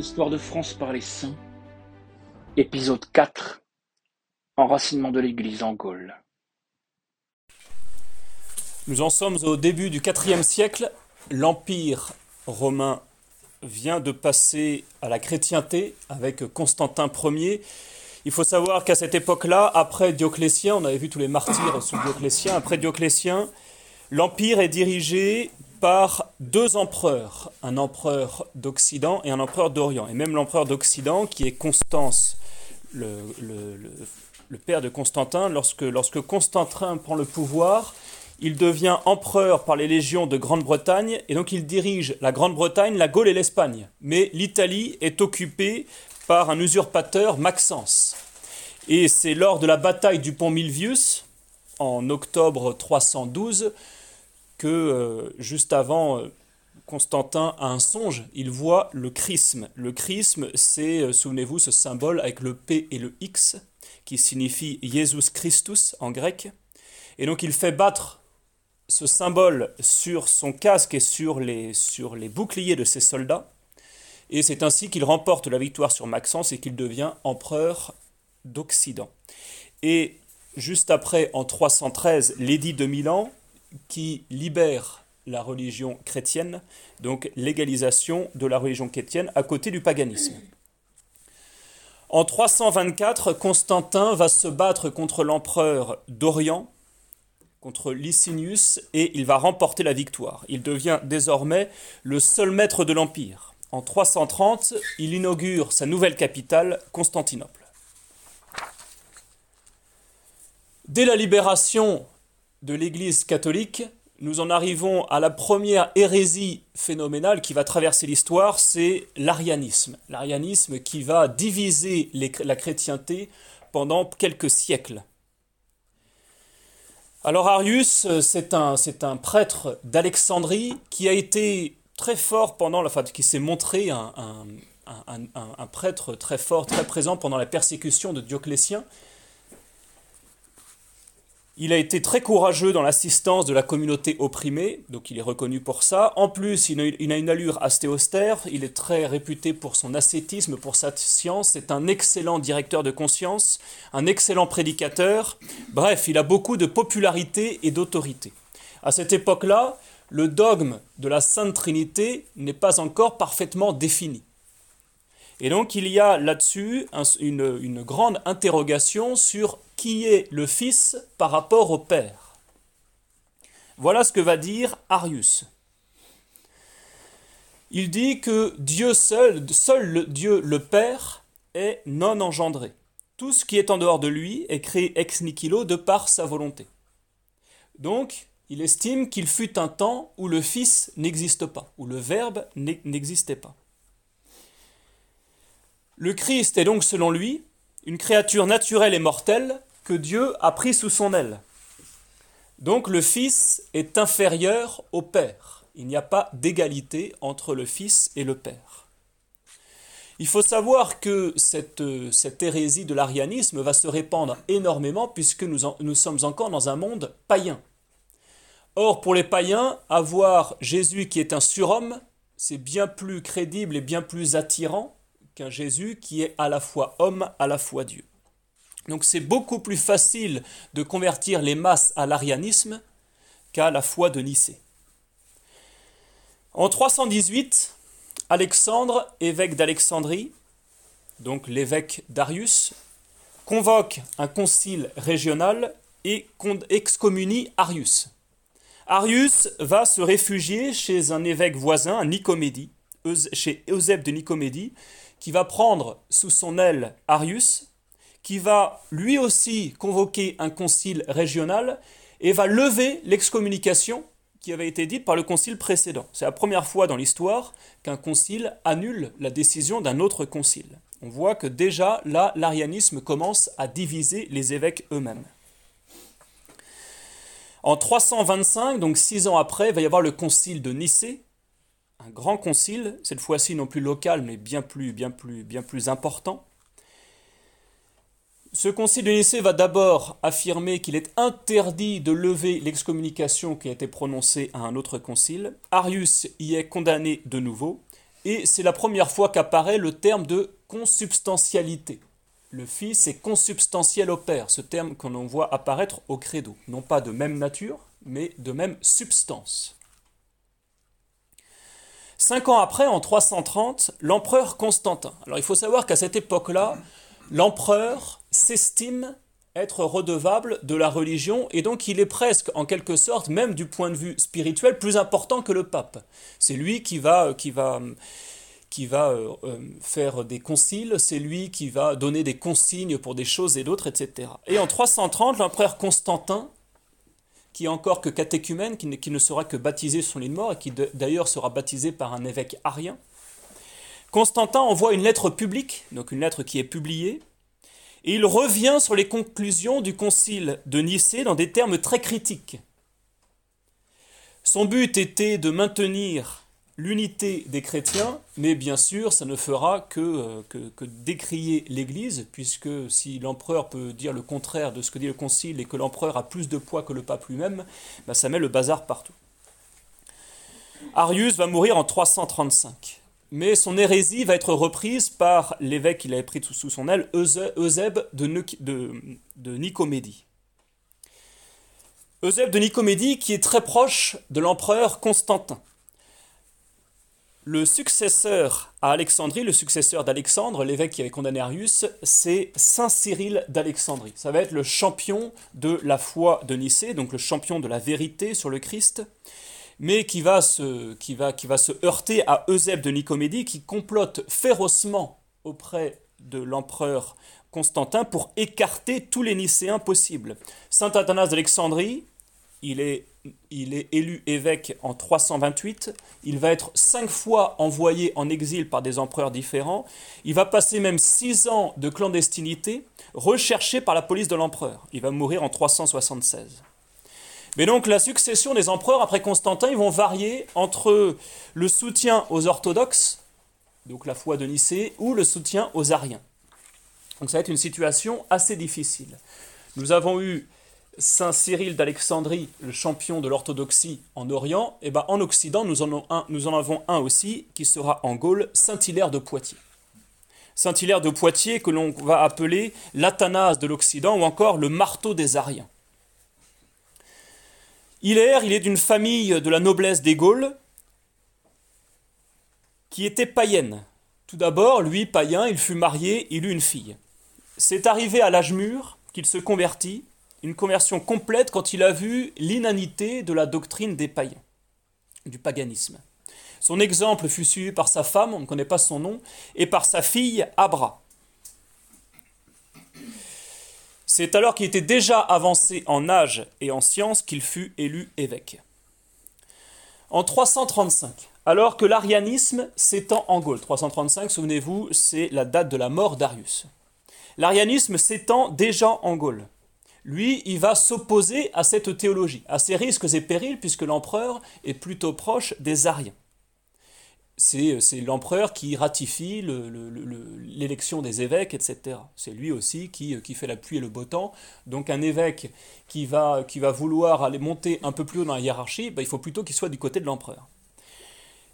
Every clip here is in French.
Histoire de France par les saints, épisode 4 Enracinement de l'Église en Gaule. Nous en sommes au début du IVe siècle. L'Empire romain vient de passer à la chrétienté avec Constantin Ier. Il faut savoir qu'à cette époque-là, après Dioclétien, on avait vu tous les martyrs sous Dioclétien, après Dioclétien, l'Empire est dirigé par deux empereurs, un empereur d'Occident et un empereur d'Orient. Et même l'empereur d'Occident, qui est Constance, le, père de Constantin, lorsque Constantin prend le pouvoir, il devient empereur par les légions de Grande-Bretagne, et donc il dirige la Grande-Bretagne, la Gaule et l'Espagne. Mais l'Italie est occupée par un usurpateur, Maxence. Et c'est lors de la bataille du pont Milvius, en octobre 312, que euh, juste avant, euh, Constantin a un songe, il voit le chrisme. Le chrisme, c'est, euh, souvenez-vous, ce symbole avec le P et le X, qui signifie Jesus Christus en grec. Et donc il fait battre ce symbole sur son casque et sur les, sur les boucliers de ses soldats. Et c'est ainsi qu'il remporte la victoire sur Maxence et qu'il devient empereur d'Occident. Et juste après, en 313, l'édit de Milan qui libère la religion chrétienne, donc l'égalisation de la religion chrétienne à côté du paganisme. En 324, Constantin va se battre contre l'empereur d'Orient, contre Licinius, et il va remporter la victoire. Il devient désormais le seul maître de l'Empire. En 330, il inaugure sa nouvelle capitale, Constantinople. Dès la libération de l'Église catholique, nous en arrivons à la première hérésie phénoménale qui va traverser l'histoire, c'est l'arianisme. L'arianisme qui va diviser la chrétienté pendant quelques siècles. Alors Arius, c'est un, prêtre d'Alexandrie qui a été très fort pendant qui s'est montré un, prêtre très fort, très présent pendant la persécution de Dioclétien, il a été très courageux dans l'assistance de la communauté opprimée, donc il est reconnu pour ça. En plus, il a une allure assez austère, il est très réputé pour son ascétisme, pour sa science, c'est un excellent directeur de conscience, un excellent prédicateur. Bref, il a beaucoup de popularité et d'autorité. À cette époque-là, le dogme de la Sainte Trinité n'est pas encore parfaitement défini. Et donc il y a là-dessus une, grande interrogation sur qui est le Fils par rapport au Père. Voilà ce que va dire Arius. Il dit que Dieu seul, seul Dieu le Père, est non engendré. Tout ce qui est en dehors de lui est créé ex nihilo de par sa volonté. Donc, il estime qu'il fut un temps où le Fils n'existe pas, où le Verbe n'existait pas. Le Christ est donc, selon lui, une créature naturelle et mortelle que Dieu a pris sous son aile. Donc le Fils est inférieur au Père. Il n'y a pas d'égalité entre le Fils et le Père. Il faut savoir que cette, hérésie de l'arianisme va se répandre énormément puisque nous, nous sommes encore dans un monde païen. Or, pour les païens, avoir Jésus qui est un surhomme, c'est bien plus crédible et bien plus attirant qu'un Jésus qui est à la fois homme, à la fois Dieu. Donc c'est beaucoup plus facile de convertir les masses à l'arianisme qu'à la foi de Nicée. En 318, Alexandre, évêque d'Alexandrie, donc l'évêque Darius, convoque un concile régional et excommunie Arius. Arius va se réfugier chez un évêque voisin, Nicomédie, chez Eusèbe de Nicomédie, qui va prendre sous son aile Arius, qui va lui aussi convoquer un concile régional et va lever l'excommunication qui avait été dite par le concile précédent. C'est la première fois dans l'histoire qu'un concile annule la décision d'un autre concile. On voit que déjà là, l'arianisme commence à diviser les évêques eux-mêmes. En 325, donc six ans après, il va y avoir le concile de Nicée, un grand concile, cette fois-ci non plus local, mais bien plus, bien plus, bien plus important. Ce concile de Nicée va d'abord affirmer qu'il est interdit de lever l'excommunication qui a été prononcée à un autre concile. Arius y est condamné de nouveau, et c'est la première fois qu'apparaît le terme de consubstantialité. Le Fils est consubstantiel au Père, ce terme qu'on voit apparaître au credo, non pas de même nature, mais de même substance. Cinq ans après, en 330, l'empereur Constantin. Alors il faut savoir qu'à cette époque-là, l'empereur s'estime être redevable de la religion et donc il est presque en quelque sorte même du point de vue spirituel plus important que le pape. C'est lui qui va qui va qui va euh, euh, faire des conciles, c'est lui qui va donner des consignes pour des choses et d'autres, etc. Et en 330, l'empereur Constantin, qui est encore que catéchumène, qui ne, sera que baptisé sur l'île mort et qui d'ailleurs sera baptisé par un évêque arien, Constantin envoie une lettre publique, donc une lettre qui est publiée, et il revient sur les conclusions du concile de Nicée dans des termes très critiques. Son but était de maintenir l'unité des chrétiens, mais bien sûr, ça ne fera que, euh, que, décrier l'Église, puisque si l'empereur peut dire le contraire de ce que dit le Concile et que l'empereur a plus de poids que le pape lui-même, bah, ça met le bazar partout. Arius va mourir en 335, mais son hérésie va être reprise par l'évêque qu'il avait pris sous son aile, Eusèbe de, de, de Nicomédie. Eusèbe de Nicomédie qui est très proche de l'empereur Constantin. Le successeur à Alexandrie, le successeur d'Alexandre, l'évêque qui avait condamné Arius, c'est Saint Cyril d'Alexandrie. Ça va être le champion de la foi de Nicée, donc le champion de la vérité sur le Christ, mais qui va se, qui va, qui va se heurter à Eusèbe de Nicomédie, qui complote férocement auprès de l'empereur Constantin pour écarter tous les Nicéens possibles. Saint Athanas d'Alexandrie, il est il est élu évêque en 328, il va être cinq fois envoyé en exil par des empereurs différents, il va passer même six ans de clandestinité, recherché par la police de l'empereur. Il va mourir en 376. Mais donc la succession des empereurs après Constantin, ils vont varier entre le soutien aux orthodoxes, donc la foi de Nicée, ou le soutien aux ariens. Donc ça va être une situation assez difficile. Nous avons eu Saint Cyril d'Alexandrie, le champion de l'orthodoxie en Orient, et eh ben en Occident, nous en, avons un aussi qui sera en Gaule, Saint-Hilaire de Poitiers. Saint-Hilaire de Poitiers que l'on va appeler l'Athanase de l'Occident ou encore le marteau des Ariens. Hilaire, il est d'une famille de la noblesse des Gaules qui était païenne. Tout d'abord, lui, païen, il fut marié, il eut une fille. C'est arrivé à l'âge mûr qu'il se convertit une conversion complète quand il a vu l'inanité de la doctrine des païens, du paganisme. Son exemple fut suivi par sa femme, on ne connaît pas son nom, et par sa fille Abra. C'est alors qu'il était déjà avancé en âge et en science qu'il fut élu évêque. En 335, alors que l'arianisme s'étend en Gaule, 335, souvenez-vous, c'est la date de la mort d'Arius. L'arianisme s'étend déjà en Gaule lui, il va s'opposer à cette théologie, à ses risques et périls, puisque l'empereur est plutôt proche des Ariens. C'est l'empereur qui ratifie l'élection des évêques, etc. C'est lui aussi qui, fait la pluie et le beau temps. Donc un évêque qui va, vouloir aller monter un peu plus haut dans la hiérarchie, ben, il faut plutôt qu'il soit du côté de l'empereur.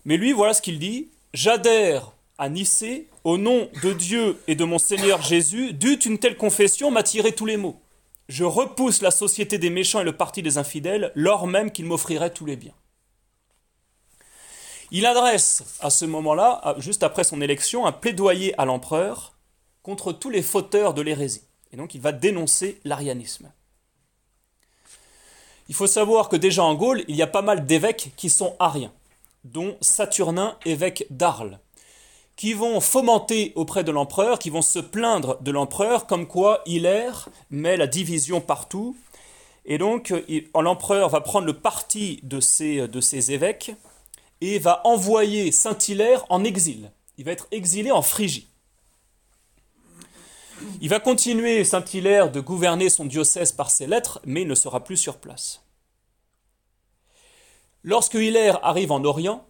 Mais lui, voilà ce qu'il dit. J'adhère à Nicée, au nom de Dieu et de mon Seigneur Jésus, dût une telle confession m'attirer tous les maux. Je repousse la société des méchants et le parti des infidèles, lors même qu'il m'offrirait tous les biens. Il adresse à ce moment-là, juste après son élection, un plaidoyer à l'empereur contre tous les fauteurs de l'hérésie. Et donc il va dénoncer l'arianisme. Il faut savoir que déjà en Gaule, il y a pas mal d'évêques qui sont ariens, dont Saturnin, évêque d'Arles, qui vont fomenter auprès de l'empereur, qui vont se plaindre de l'empereur, comme quoi Hilaire met la division partout. Et donc, l'empereur va prendre le parti de ces évêques et va envoyer Saint-Hilaire en exil. Il va être exilé en Phrygie. Il va continuer, Saint-Hilaire, de gouverner son diocèse par ses lettres, mais il ne sera plus sur place. Lorsque Hilaire arrive en Orient,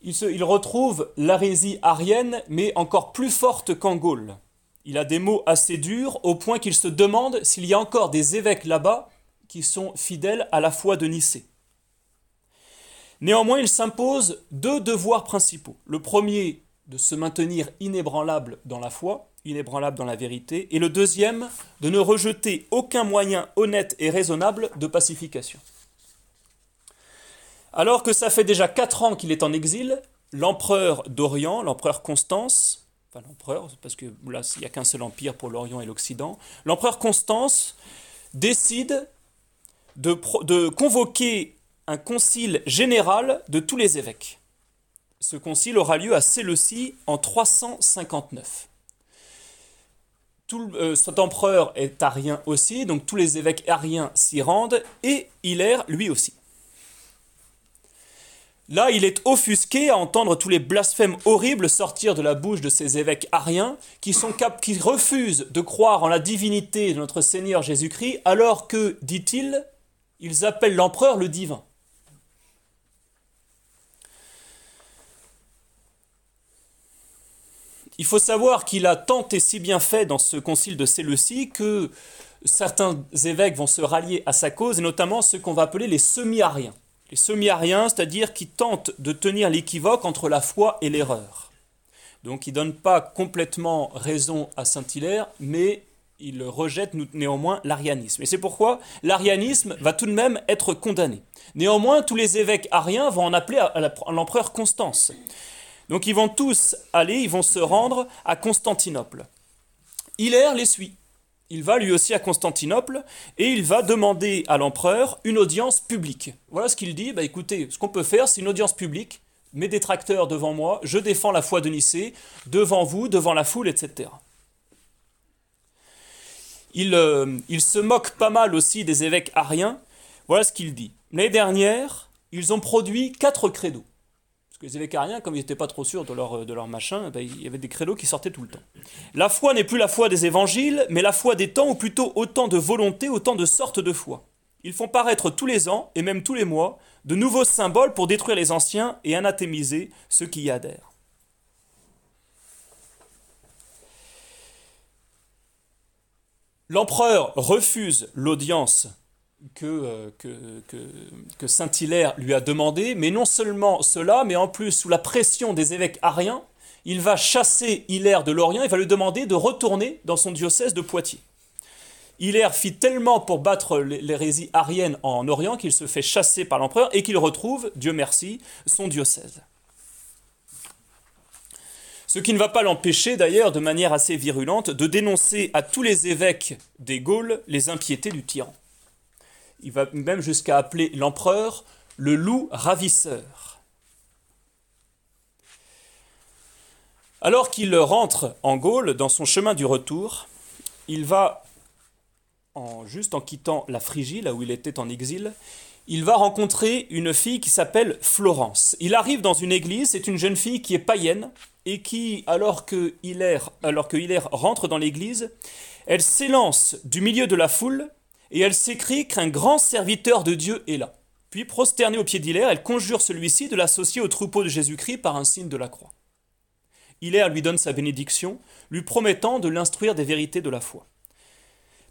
il, retrouve l'hérésie arienne, mais encore plus forte qu'en Gaule. Il a des mots assez durs, au point qu'il se demande s'il y a encore des évêques là-bas qui sont fidèles à la foi de Nicée. Néanmoins, il s'impose deux devoirs principaux. Le premier, de se maintenir inébranlable dans la foi, inébranlable dans la vérité, et le deuxième, de ne rejeter aucun moyen honnête et raisonnable de pacification. Alors que ça fait déjà quatre ans qu'il est en exil, l'empereur d'Orient, l'empereur Constance, enfin l'empereur, parce que là, il n'y a qu'un seul empire pour l'Orient et l'Occident, l'empereur Constance décide de, de convoquer un concile général de tous les évêques. Ce concile aura lieu à Séleucie en 359. Tout, euh, cet empereur est arien aussi, donc tous les évêques ariens s'y rendent, et Hilaire lui aussi. Là, il est offusqué à entendre tous les blasphèmes horribles sortir de la bouche de ces évêques ariens qui, refusent de croire en la divinité de notre Seigneur Jésus-Christ, alors que, dit-il, ils appellent l'empereur le divin. Il faut savoir qu'il a tant et si bien fait dans ce concile de Séleucie que certains évêques vont se rallier à sa cause, et notamment ceux qu'on va appeler les semi-ariens. Les semi-ariens, c'est-à-dire qui tentent de tenir l'équivoque entre la foi et l'erreur. Donc ils ne donnent pas complètement raison à Saint-Hilaire, mais ils rejettent néanmoins l'arianisme. Et c'est pourquoi l'arianisme va tout de même être condamné. Néanmoins, tous les évêques ariens vont en appeler à l'empereur Constance. Donc ils vont tous aller, ils vont se rendre à Constantinople. Hilaire les suit. Il va lui aussi à Constantinople et il va demander à l'empereur une audience publique. Voilà ce qu'il dit. Bah écoutez, ce qu'on peut faire, c'est une audience publique. Mes détracteurs devant moi, je défends la foi de Nicée, devant vous, devant la foule, etc. Il, euh, il se moque pas mal aussi des évêques ariens. Voilà ce qu'il dit. L'année dernière, ils ont produit quatre credos. Parce que les évêques ariens, comme ils n'étaient pas trop sûrs de leur, de leur machin, ben, il y avait des créneaux qui sortaient tout le temps. La foi n'est plus la foi des évangiles, mais la foi des temps, ou plutôt autant de volonté, autant de sortes de foi. Ils font paraître tous les ans, et même tous les mois, de nouveaux symboles pour détruire les anciens et anathémiser ceux qui y adhèrent. L'empereur refuse l'audience euh, que, Saint-Hilaire lui a demandé, mais non seulement cela, mais en plus, sous la pression des évêques ariens, il va chasser Hilaire de Lorient et va lui demander de retourner dans son diocèse de Poitiers. Hilaire fit tellement pour battre l'hérésie arienne en Orient qu'il se fait chasser par l'empereur et qu'il retrouve, Dieu merci, son diocèse. Ce qui ne va pas l'empêcher d'ailleurs, de manière assez virulente, de dénoncer à tous les évêques des Gaules les impiétés du tyran. Il va même jusqu'à appeler l'empereur le loup ravisseur. Alors qu'il rentre en Gaule, dans son chemin du retour, il va, juste en quittant la Phrygie, là où il était en exil, il va rencontrer une fille qui s'appelle Florence. Il arrive dans une église, c'est une jeune fille qui est païenne, et qui, alors que alors que Hilaire rentre dans l'église, elle s'élance du milieu de la foule et elle s'écrie qu'un grand serviteur de Dieu est là. Puis, prosternée au pied d'Hilaire, elle conjure celui-ci de l'associer au troupeau de Jésus-Christ par un signe de la croix. Hilaire lui donne sa bénédiction, lui promettant de l'instruire des vérités de la foi.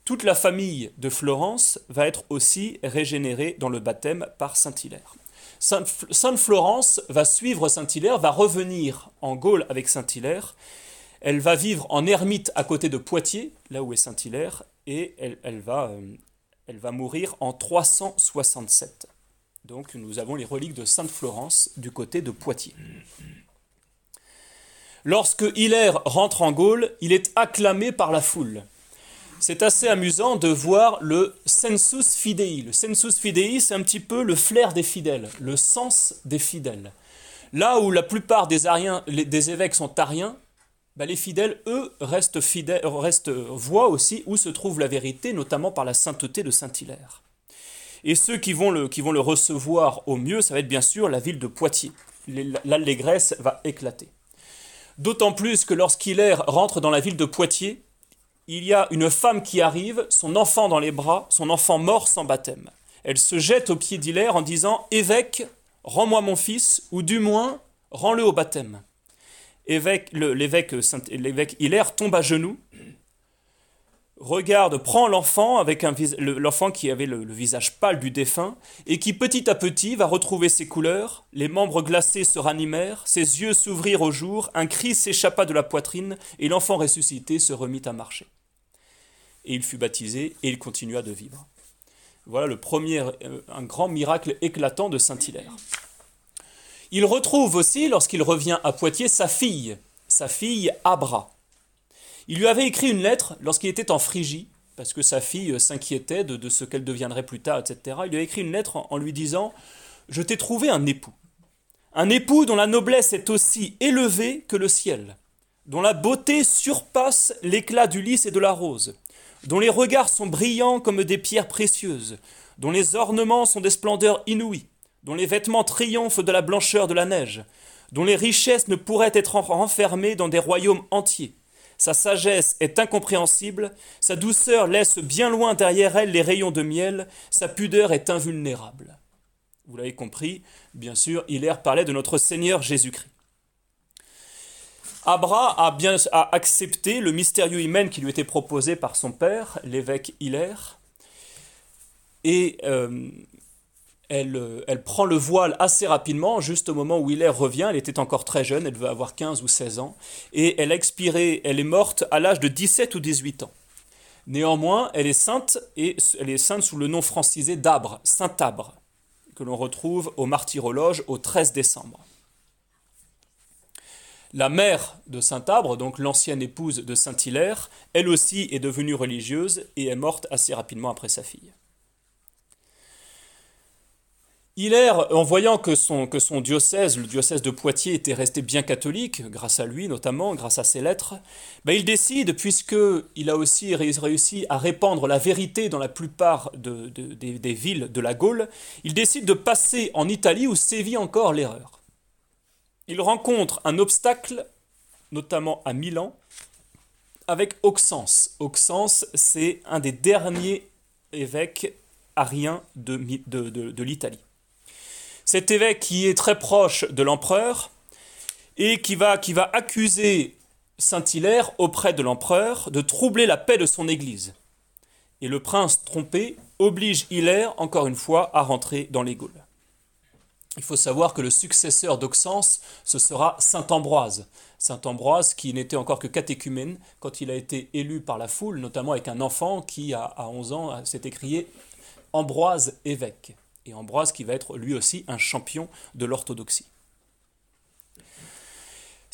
Toute la famille de Florence va être aussi régénérée dans le baptême par Saint Hilaire. Sainte Florence va suivre Saint Hilaire, va revenir en Gaule avec Saint Hilaire. Elle va vivre en ermite à côté de Poitiers, là où est Saint Hilaire, et elle, va, euh, elle va mourir en 367. Donc nous avons les reliques de Sainte Florence du côté de Poitiers. Lorsque Hilaire rentre en Gaule, il est acclamé par la foule. C'est assez amusant de voir le sensus fidei. Le sensus fidei, c'est un petit peu le flair des fidèles, le sens des fidèles. Là où la plupart des, ariens, évêques sont ariens, bah, les fidèles, eux, restent, fidèles, restent, voient aussi où se trouve la vérité, notamment par la sainteté de Saint-Hilaire. Et ceux qui vont, qui vont le recevoir au mieux, ça va être bien sûr la ville de Poitiers. L'allégresse va éclater. D'autant plus que lorsqu'Hilaire rentre dans la ville de Poitiers, il y a une femme qui arrive, son enfant dans les bras, son enfant mort sans baptême. Elle se jette aux pieds d'Hilaire en disant Évêque, rends-moi mon fils, ou du moins, rends-le au baptême l'évêque Hilaire tombe à genoux regarde, prend l'enfant avec l'enfant qui avait le, visage pâle du défunt et qui petit à petit va retrouver ses couleurs, les membres glacés se ranimèrent, ses yeux s'ouvrirent au jour, un cri s'échappa de la poitrine et l'enfant ressuscité se remit à marcher. Et il fut baptisé et il continua de vivre. Voilà le premier, euh, un grand miracle éclatant de Saint Hilaire. Il retrouve aussi, lorsqu'il revient à Poitiers, sa fille, sa fille Abra. Il lui avait écrit une lettre lorsqu'il était en Phrygie, parce que sa fille s'inquiétait de, ce qu'elle deviendrait plus tard, etc. Il lui a écrit une lettre en, lui disant Je t'ai trouvé un époux. Un époux dont la noblesse est aussi élevée que le ciel, dont la beauté surpasse l'éclat du lys et de la rose, dont les regards sont brillants comme des pierres précieuses, dont les ornements sont des splendeurs inouïes, dont les vêtements triomphent de la blancheur de la neige, dont les richesses ne pourraient être renfermées dans des royaumes entiers, sa sagesse est incompréhensible, sa douceur laisse bien loin derrière elle les rayons de miel, sa pudeur est invulnérable. Vous l'avez compris, bien sûr, Hilaire parlait de notre Seigneur Jésus-Christ. Abra a bien accepté le mystérieux hymen qui lui était proposé par son père, l'évêque Hilaire, et euh, euh, elle, prend le voile assez rapidement, juste au moment où Hilaire revient. Elle était encore très jeune, elle devait avoir 15 ou 16 ans. Et elle a expiré, elle est morte à l'âge de 17 ou 18 ans. Néanmoins, elle est sainte, et elle est sainte sous le nom francisé d'Abre, Saint-Abre, que l'on retrouve au martyrologe au 13 décembre. La mère de Saint-Abre, donc l'ancienne épouse de Saint-Hilaire, elle aussi est devenue religieuse et est morte assez rapidement après sa fille. Hilaire, en voyant que son, diocèse, le diocèse de Poitiers, était resté bien catholique, grâce à lui notamment, grâce à ses lettres, ben il décide, puisqu'il a aussi réussi à répandre la vérité dans la plupart des, villes de la Gaule, il décide de passer en Italie où sévit encore l'erreur. Il rencontre un obstacle, notamment à Milan, avec Auxence. Auxence, c'est un des derniers évêques ariens de l'Italie. Cet évêque qui est très proche de l'empereur et qui va, qui va accuser Saint-Hilaire auprès de l'empereur de troubler la paix de son église. Et le prince trompé oblige Hilaire, encore une fois, à rentrer dans les Gaules. Il faut savoir que le successeur d'Auxence, ce sera Saint Ambroise. Saint Ambroise qui n'était encore que catéchumène quand il a été élu par la foule, notamment avec un enfant qui, à 11 ans, s'est écrié Ambroise évêque et Ambroise qui va être lui aussi un champion de l'orthodoxie.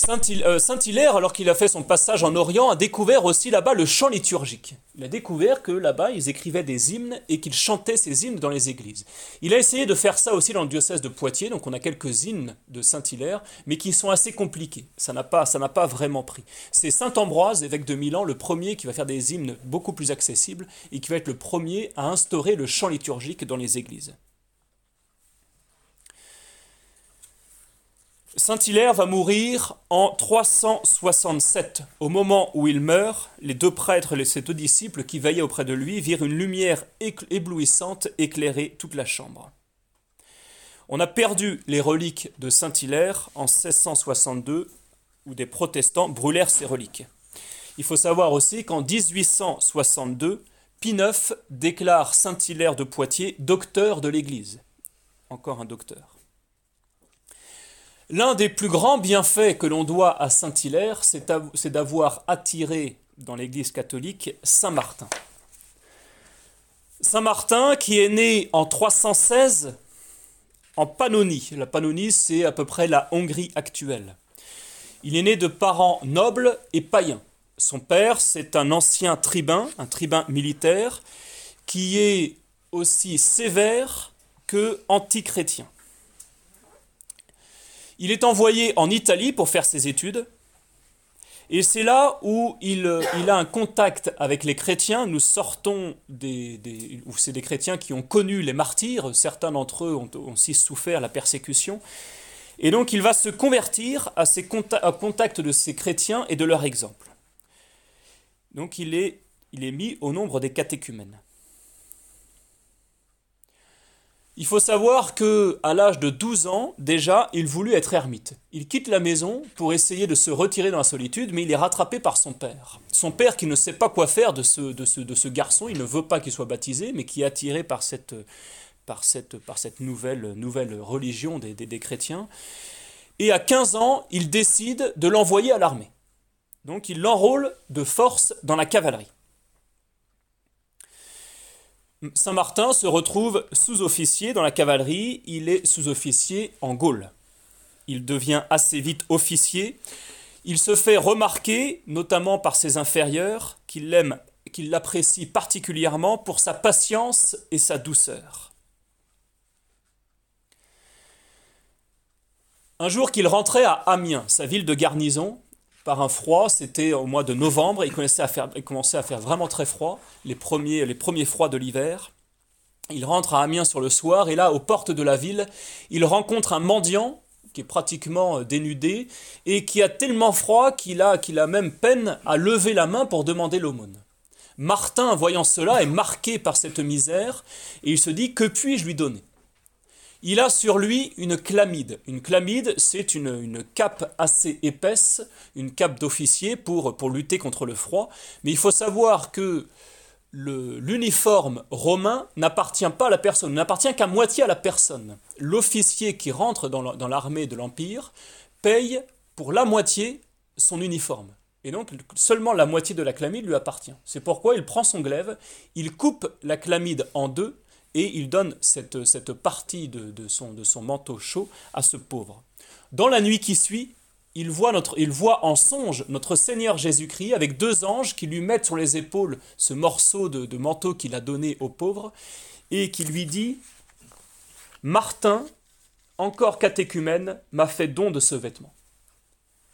Euh, Saint-Hilaire, alors qu'il a fait son passage en Orient, a découvert aussi là-bas le chant liturgique. Il a découvert que là-bas, ils écrivaient des hymnes et qu'ils chantaient ces hymnes dans les églises. Il a essayé de faire ça aussi dans le diocèse de Poitiers, donc on a quelques hymnes de Saint-Hilaire, mais qui sont assez compliqués. Ça n'a pas, pas vraiment pris. C'est Saint-Ambroise, évêque de Milan, le premier qui va faire des hymnes beaucoup plus accessibles et qui va être le premier à instaurer le chant liturgique dans les églises. Saint Hilaire va mourir en 367. Au moment où il meurt, les deux prêtres et ses deux disciples qui veillaient auprès de lui virent une lumière éblouissante éclairer toute la chambre. On a perdu les reliques de Saint Hilaire en 1662, où des protestants brûlèrent ces reliques. Il faut savoir aussi qu'en 1862, Pie IX déclare Saint Hilaire de Poitiers docteur de l'Église. Encore un docteur. L'un des plus grands bienfaits que l'on doit à Saint-Hilaire, c'est d'avoir attiré dans l'Église catholique Saint Martin. Saint Martin qui est né en 316 en Pannonie. La Pannonie, c'est à peu près la Hongrie actuelle. Il est né de parents nobles et païens. Son père, c'est un ancien tribun, un tribun militaire, qui est aussi sévère que anti-chrétien. Il est envoyé en Italie pour faire ses études. Et c'est là où il, a un contact avec les chrétiens. Nous sortons des... c'est des chrétiens qui ont connu les martyrs. Certains d'entre eux ont, aussi souffert la persécution. Et donc il va se convertir à contact de ces chrétiens et de leur exemple. Donc il est, il est mis au nombre des catéchumènes. Il faut savoir que à l'âge de 12 ans, déjà, il voulut être ermite. Il quitte la maison pour essayer de se retirer dans la solitude, mais il est rattrapé par son père. Son père qui ne sait pas quoi faire de ce, de ce, garçon, il ne veut pas qu'il soit baptisé, mais qui est attiré par cette, par cette, nouvelle, nouvelle religion des, des, des chrétiens. Et à 15 ans, il décide de l'envoyer à l'armée. Donc il l'enrôle de force dans la cavalerie. Saint-Martin se retrouve sous-officier dans la cavalerie, il est sous-officier en Gaule. Il devient assez vite officier. Il se fait remarquer, notamment par ses inférieurs, qu'il l'aiment, qu'il l'apprécie particulièrement pour sa patience et sa douceur. Un jour qu'il rentrait à Amiens, sa ville de garnison, par un froid, c'était au mois de novembre, il commençait, à faire, vraiment très froid, les premiers, froids de l'hiver. Il rentre à Amiens sur le soir, et là, aux portes de la ville, il rencontre un mendiant qui est pratiquement dénudé, et qui a tellement froid qu'il a, qu'il a même peine à lever la main pour demander l'aumône. Martin, voyant cela, est marqué par cette misère, et il se dit, que puis-je lui donner? Il a sur lui une chlamide. Une chlamide, c'est une, une, cape assez épaisse, une cape d'officier pour, pour lutter contre le froid. Mais il faut savoir que l'uniforme romain n'appartient pas à la personne, n'appartient qu'à moitié à la personne. L'officier qui rentre dans l'armée de l'Empire paye pour la moitié son uniforme. Et donc seulement la moitié de la chlamide lui appartient. C'est pourquoi il prend son glaive, il coupe la chlamide en deux et il donne cette, cette partie de, son, manteau chaud à ce pauvre. Dans la nuit qui suit, il voit, notre, il voit en songe notre Seigneur Jésus-Christ avec deux anges qui lui mettent sur les épaules ce morceau de, de manteau qu'il a donné au pauvre et qui lui dit Martin, encore catéchumène, m'a fait don de ce vêtement.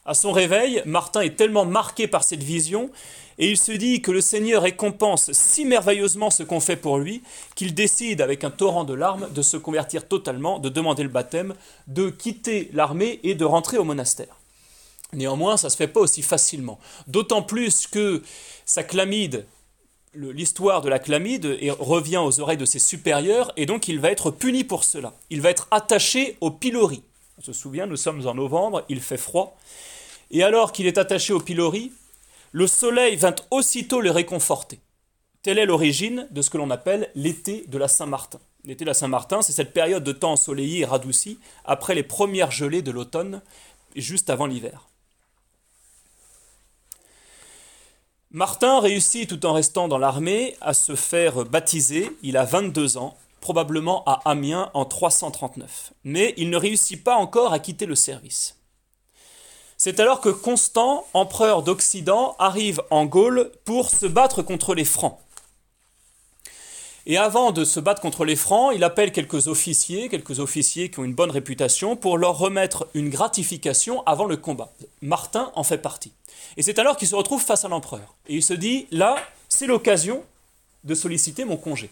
À son réveil, Martin est tellement marqué par cette vision, et il se dit que le Seigneur récompense si merveilleusement ce qu'on fait pour lui, qu'il décide, avec un torrent de larmes, de se convertir totalement, de demander le baptême, de quitter l'armée et de rentrer au monastère. Néanmoins, ça ne se fait pas aussi facilement. D'autant plus que sa chlamide, l'histoire de la chlamide revient aux oreilles de ses supérieurs, et donc il va être puni pour cela. Il va être attaché au pilori. On se souvient, nous sommes en novembre, il fait froid. Et alors qu'il est attaché au pilori, le soleil vint aussitôt le réconforter. Telle est l'origine de ce que l'on appelle l'été de la Saint-Martin. L'été de la Saint-Martin, c'est cette période de temps ensoleillé et radouci après les premières gelées de l'automne, juste avant l'hiver. Martin réussit, tout en restant dans l'armée, à se faire baptiser. Il a 22 ans, probablement à Amiens en 339. Mais il ne réussit pas encore à quitter le service. C'est alors que Constant, empereur d'Occident, arrive en Gaule pour se battre contre les Francs. Et avant de se battre contre les Francs, il appelle quelques officiers, quelques officiers qui ont une bonne réputation, pour leur remettre une gratification avant le combat. Martin en fait partie. Et c'est alors qu'il se retrouve face à l'empereur. Et il se dit, là, c'est l'occasion de solliciter mon congé.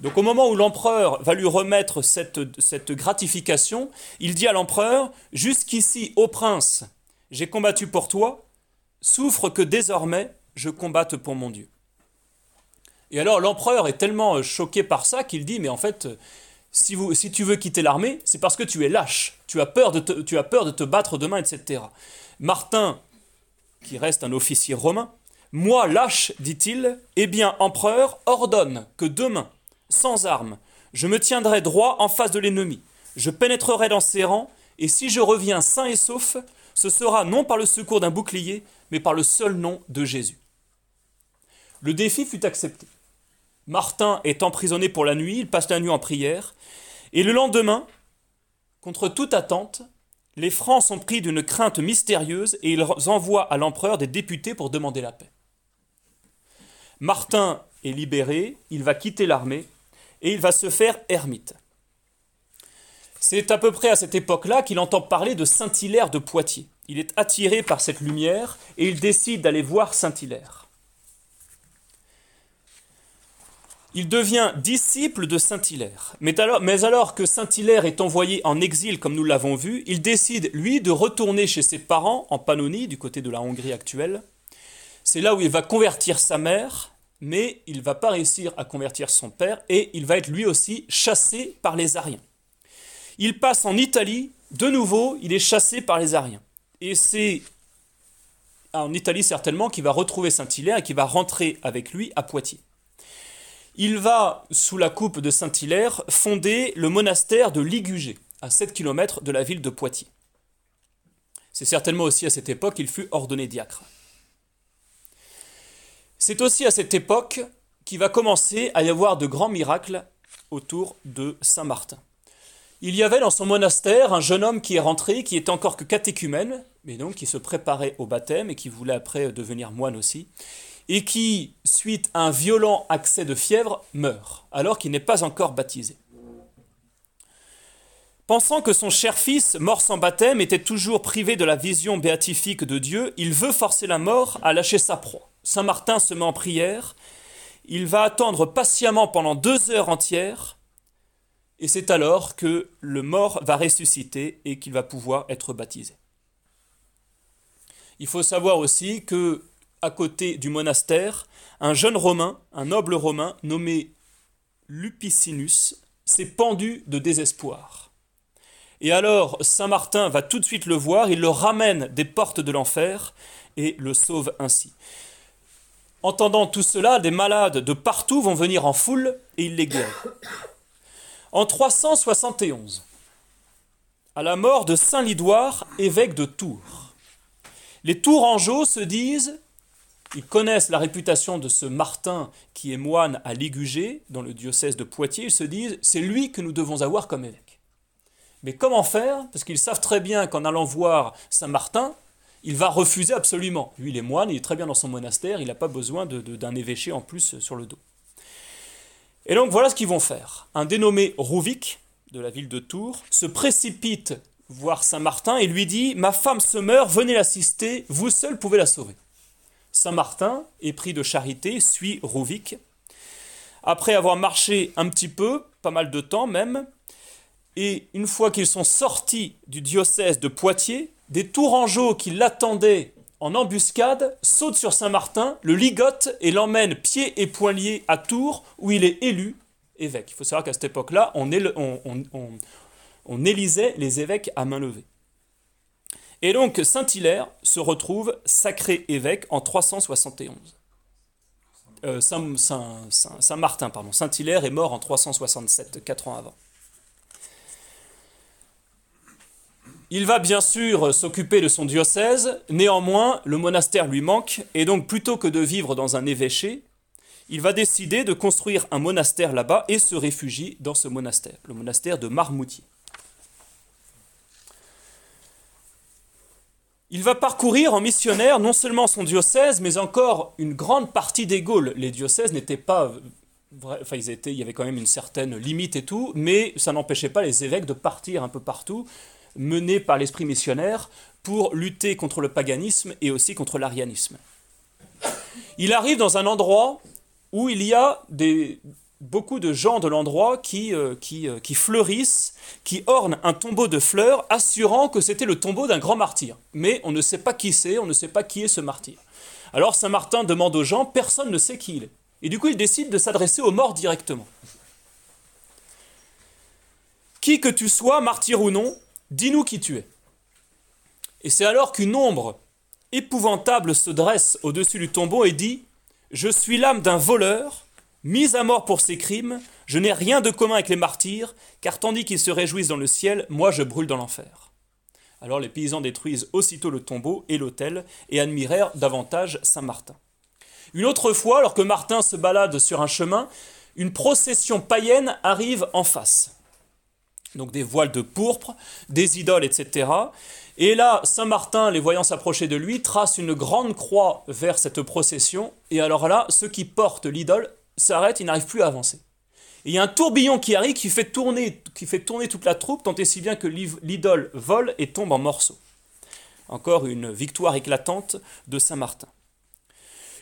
Donc au moment où l'empereur va lui remettre cette, gratification, il dit à l'empereur, jusqu'ici, ô prince, j'ai combattu pour toi, souffre que désormais je combatte pour mon Dieu. Et alors l'empereur est tellement euh, choqué par ça qu'il dit, mais en fait, euh, si, vous, si tu veux quitter l'armée, c'est parce que tu es lâche, tu as, peur de te, tu as peur de te battre demain, etc. Martin, qui reste un officier romain, moi lâche, dit-il, eh bien, empereur, ordonne que demain, sans armes, je me tiendrai droit en face de l'ennemi, je pénétrerai dans ses rangs, et si je reviens sain et sauf, ce sera non par le secours d'un bouclier, mais par le seul nom de Jésus. Le défi fut accepté. Martin est emprisonné pour la nuit, il passe la nuit en prière, et le lendemain, contre toute attente, les Francs sont pris d'une crainte mystérieuse et ils envoient à l'empereur des députés pour demander la paix. Martin est libéré, il va quitter l'armée et il va se faire ermite. C'est à peu près à cette époque-là qu'il entend parler de Saint-Hilaire de Poitiers. Il est attiré par cette lumière et il décide d'aller voir Saint-Hilaire. Il devient disciple de Saint-Hilaire. Mais alors, mais alors que Saint-Hilaire est envoyé en exil, comme nous l'avons vu, il décide, lui, de retourner chez ses parents en Pannonie, du côté de la Hongrie actuelle. C'est là où il va convertir sa mère, mais il ne va pas réussir à convertir son père et il va être lui aussi chassé par les Ariens. Il passe en Italie, de nouveau, il est chassé par les Ariens. Et c'est en Italie certainement qu'il va retrouver Saint-Hilaire et qui va rentrer avec lui à Poitiers. Il va, sous la coupe de Saint-Hilaire, fonder le monastère de Ligugé, à 7 km de la ville de Poitiers. C'est certainement aussi à cette époque qu'il fut ordonné diacre. C'est aussi à cette époque qu'il va commencer à y avoir de grands miracles autour de Saint Martin. Il y avait dans son monastère un jeune homme qui est rentré, qui était encore que catéchumène, mais donc qui se préparait au baptême et qui voulait après devenir moine aussi, et qui, suite à un violent accès de fièvre, meurt, alors qu'il n'est pas encore baptisé. Pensant que son cher fils, mort sans baptême, était toujours privé de la vision béatifique de Dieu, il veut forcer la mort à lâcher sa proie. Saint Martin se met en prière, il va attendre patiemment pendant deux heures entières, et c'est alors que le mort va ressusciter et qu'il va pouvoir être baptisé. Il faut savoir aussi que, à côté du monastère, un jeune romain, un noble romain nommé Lupicinus, s'est pendu de désespoir. Et alors Saint Martin va tout de suite le voir, il le ramène des portes de l'enfer et le sauve ainsi. Entendant tout cela, des malades de partout vont venir en foule et il les guérit. En 371, à la mort de Saint Lidoire, évêque de Tours, les Tourangeaux se disent, ils connaissent la réputation de ce Martin qui est moine à Ligugé, dans le diocèse de Poitiers, ils se disent, c'est lui que nous devons avoir comme évêque. Mais comment faire? Parce qu'ils savent très bien qu'en allant voir Saint Martin, il va refuser absolument. Lui, il est moine, il est très bien dans son monastère, il n'a pas besoin d'un évêché en plus sur le dos. Et donc voilà ce qu'ils vont faire. Un dénommé Rouvic, de la ville de Tours, se précipite voir Saint Martin et lui dit Ma femme se meurt, venez l'assister, vous seul pouvez la sauver. Saint Martin, épris de charité, suit Rouvic. Après avoir marché un petit peu, pas mal de temps même, et une fois qu'ils sont sortis du diocèse de Poitiers, des Tourangeaux qui l'attendaient en embuscade sautent sur Saint-Martin, le ligotent et l'emmènent pieds et poings liés à Tours, où il est élu évêque. Il faut savoir qu'à cette époque-là, on, élisait les évêques à main levée. Et donc Saint-Hilaire se retrouve sacré évêque en 371. Euh, Saint-Martin, pardon. Saint-Hilaire est mort en 367, quatre ans avant. Il va bien sûr s'occuper de son diocèse, néanmoins le monastère lui manque, et donc plutôt que de vivre dans un évêché, il va décider de construire un monastère là-bas et se réfugie dans ce monastère, le monastère de Marmoutier. Il va parcourir en missionnaire non seulement son diocèse, mais encore une grande partie des Gaules. Les diocèses n'étaient pas Enfin, il y avait quand même une certaine limite et tout, mais ça n'empêchait pas les évêques de partir un peu partout mené par l'esprit missionnaire pour lutter contre le paganisme et aussi contre l'arianisme. Il arrive dans un endroit où il y a beaucoup de gens de l'endroit qui, euh, euh, qui, fleurissent, qui ornent un tombeau de fleurs, assurant que c'était le tombeau d'un grand martyr. Mais on ne sait pas qui c'est, on ne sait pas qui est ce martyr. Alors Saint Martin demande aux gens, personne ne sait qui il est. Et du coup, il décide de s'adresser aux morts directement. Qui que tu sois, martyr ou non, Dis-nous qui tu es. Et c'est alors qu'une ombre épouvantable se dresse au-dessus du tombeau et dit Je suis l'âme d'un voleur, mis à mort pour ses crimes, je n'ai rien de commun avec les martyrs, car tandis qu'ils se réjouissent dans le ciel, moi je brûle dans l'enfer. Alors les paysans détruisent aussitôt le tombeau et l'autel et admirèrent davantage Saint Martin. Une autre fois, alors que Martin se balade sur un chemin, une procession païenne arrive en face donc des voiles de pourpre, des idoles, etc. Et là, Saint Martin, les voyant s'approcher de lui, trace une grande croix vers cette procession, et alors là, ceux qui portent l'idole s'arrêtent, ils n'arrivent plus à avancer. Et il y a un tourbillon qui arrive qui fait tourner, qui fait tourner toute la troupe, tant et si bien que l'idole vole et tombe en morceaux. Encore une victoire éclatante de Saint Martin.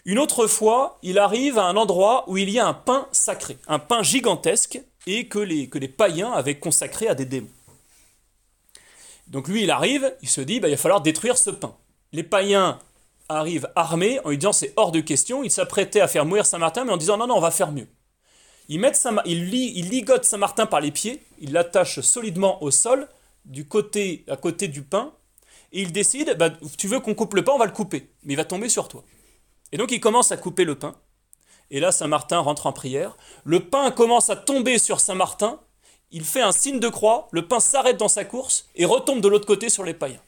Une autre fois, il arrive à un endroit où il y a un pain sacré, un pain gigantesque, et que les, que les païens avaient consacré à des démons. Donc lui, il arrive, il se dit, bah, il va falloir détruire ce pain. Les païens arrive armé en lui disant c'est hors de question. Il s'apprêtait à faire mourir Saint-Martin, mais en disant non, non, on va faire mieux. Il, met il, il ligote Saint-Martin par les pieds, il l'attache solidement au sol, du côté, à côté du pain, et il décide bah, tu veux qu'on coupe le pain, on va le couper, mais il va tomber sur toi. Et donc il commence à couper le pain. Et là, Saint-Martin rentre en prière. Le pain commence à tomber sur Saint-Martin. Il fait un signe de croix. Le pain s'arrête dans sa course et retombe de l'autre côté sur les païens.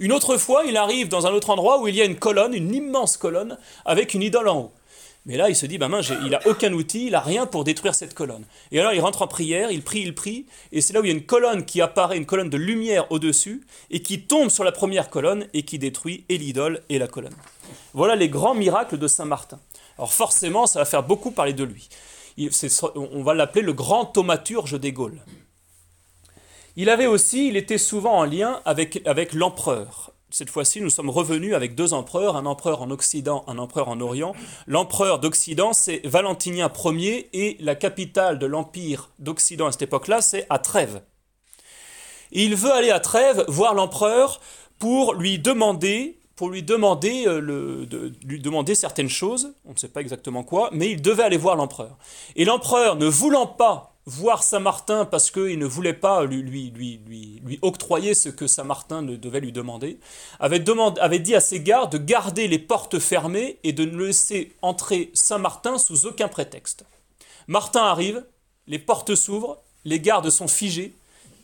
Une autre fois, il arrive dans un autre endroit où il y a une colonne, une immense colonne, avec une idole en haut. Mais là, il se dit, bah mince, il n'a aucun outil, il n'a rien pour détruire cette colonne. Et alors, il rentre en prière, il prie, il prie, et c'est là où il y a une colonne qui apparaît, une colonne de lumière au-dessus, et qui tombe sur la première colonne, et qui détruit et l'idole et la colonne. Voilà les grands miracles de Saint Martin. Alors forcément, ça va faire beaucoup parler de lui. on va l'appeler le grand thaumaturge des Gaules. Il avait aussi, il était souvent en lien avec l'empereur. Cette fois-ci, nous sommes revenus avec deux empereurs, un empereur en Occident, un empereur en Orient. L'empereur d'Occident, c'est Valentinien Ier, et la capitale de l'empire d'Occident à cette époque-là, c'est à Trèves. Et il veut aller à Trèves voir l'empereur pour lui demander pour lui demander, euh, lui demander certaines choses, on ne sait pas exactement quoi, mais il devait aller voir l'empereur. Et l'empereur, ne voulant pas voir Saint-Martin parce qu'il ne voulait pas lui, lui, lui, lui, octroyer ce que Saint-Martin devait lui demander, avait, avait dit à ses gardes de garder les portes fermées et de ne laisser entrer Saint-Martin sous aucun prétexte. Martin arrive, les portes s'ouvrent, les gardes sont figés,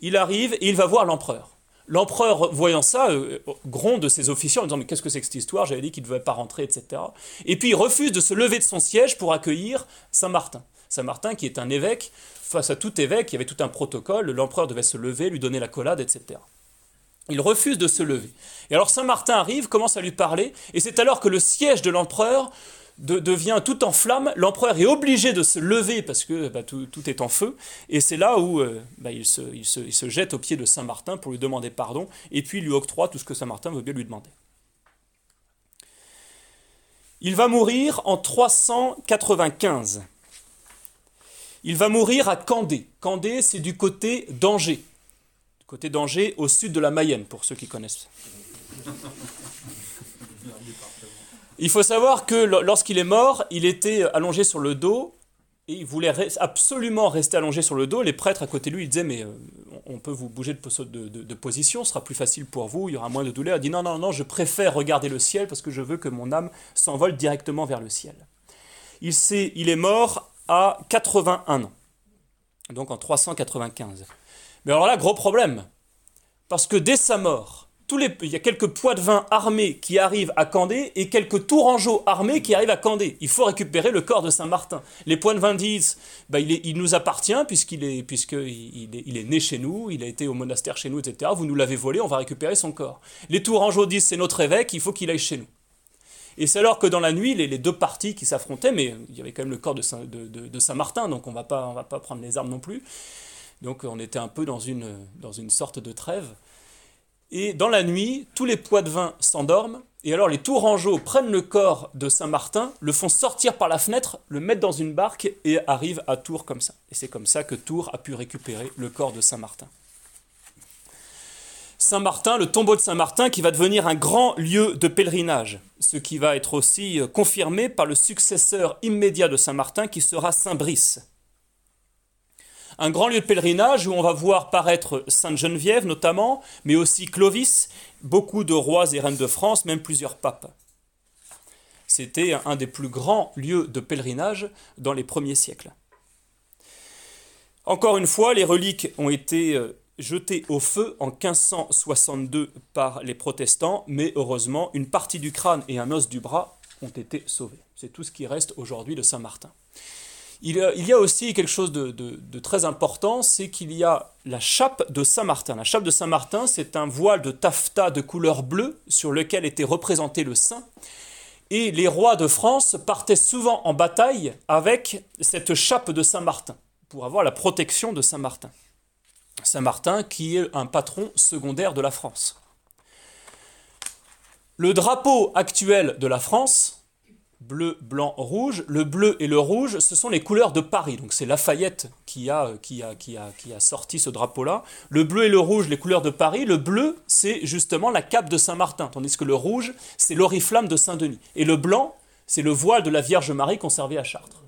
il arrive et il va voir l'empereur. L'empereur, voyant ça, euh, gronde ses officiers en disant Mais qu'est-ce que c'est que cette histoire? J'avais dit qu'il ne devait pas rentrer, etc. Et puis il refuse de se lever de son siège pour accueillir Saint-Martin. Saint-Martin, qui est un évêque, face à tout évêque, il y avait tout un protocole, l'empereur devait se lever, lui donner la collade, etc. Il refuse de se lever. Et alors Saint-Martin arrive, commence à lui parler, et c'est alors que le siège de l'empereur devient tout en flammes, l'empereur est obligé de se lever parce que bah, tout, est en feu, et c'est là où euh, bah, il, se, il, se, jette aux pieds de Saint-Martin pour lui demander pardon, et puis lui octroie tout ce que Saint-Martin veut bien lui demander. Il va mourir en 395. Il va mourir à Candé. Candé, c'est du côté d'Angers. Du côté d'Angers, au sud de la Mayenne, pour ceux qui connaissent. Il faut savoir que lorsqu'il est mort, il était allongé sur le dos et il voulait absolument rester allongé sur le dos. Les prêtres à côté de lui, ils disaient Mais euh, on peut vous bouger de, position, ce sera plus facile pour vous, il y aura moins de douleur. Il dit Non, non, non, je préfère regarder le ciel parce que je veux que mon âme s'envole directement vers le ciel. Il, il est mort à 81 ans, donc en 395. Mais alors là, gros problème, parce que dès sa mort, tous les, il y a quelques poids de vin armés qui arrivent à Candé et quelques tourangeaux armés qui arrivent à Candé. Il faut récupérer le corps de Saint-Martin. Les poids de vin disent bah, il, il, nous appartient puisqu'il est, puisqu'il est, il est né chez nous, il a été au monastère chez nous, etc. Vous nous l'avez volé, on va récupérer son corps. Les tourangeaux disent c'est notre évêque, il faut qu'il aille chez nous. Et c'est alors que dans la nuit, les, deux parties qui s'affrontaient, mais il y avait quand même le corps de, Saint, de, Saint-Martin, donc on ne va pas prendre les armes non plus. Donc on était un peu dans une, dans une sorte de trêve. Et dans la nuit, tous les poids de vin s'endorment, et alors les Tourangeaux prennent le corps de Saint-Martin, le font sortir par la fenêtre, le mettent dans une barque et arrivent à Tours comme ça. Et c'est comme ça que Tours a pu récupérer le corps de Saint-Martin. Saint-Martin, le tombeau de Saint-Martin, qui va devenir un grand lieu de pèlerinage, ce qui va être aussi euh, confirmé par le successeur immédiat de Saint-Martin, qui sera Saint-Brice. Un grand lieu de pèlerinage où on va voir paraître Sainte-Geneviève notamment, mais aussi Clovis, beaucoup de rois et reines de France, même plusieurs papes. C'était un des plus grands lieux de pèlerinage dans les premiers siècles. Encore une fois, les reliques ont été euh, jeté au feu en 1562 par les protestants, mais heureusement, une partie du crâne et un os du bras ont été sauvés. C'est tout ce qui reste aujourd'hui de Saint-Martin. Il, y a aussi quelque chose de, très important, c'est qu'il y a la chape de Saint-Martin. La chape de Saint-Martin, c'est un voile de taffetas de couleur bleue sur lequel était représenté le saint. Et les rois de France partaient souvent en bataille avec cette chape de Saint-Martin, pour avoir la protection de Saint-Martin. Saint-Martin, qui est un patron secondaire de la France. Le drapeau actuel de la France, bleu, blanc, rouge. Le bleu et le rouge, ce sont les couleurs de Paris. Donc c'est Lafayette qui a, qui, a, qui, a, sorti ce drapeau-là. Le bleu et le rouge, les couleurs de Paris. Le bleu, c'est justement la cape de Saint-Martin, tandis que le rouge, c'est l'oriflamme de Saint-Denis. Et le blanc, c'est le voile de la Vierge Marie conservé à Chartres.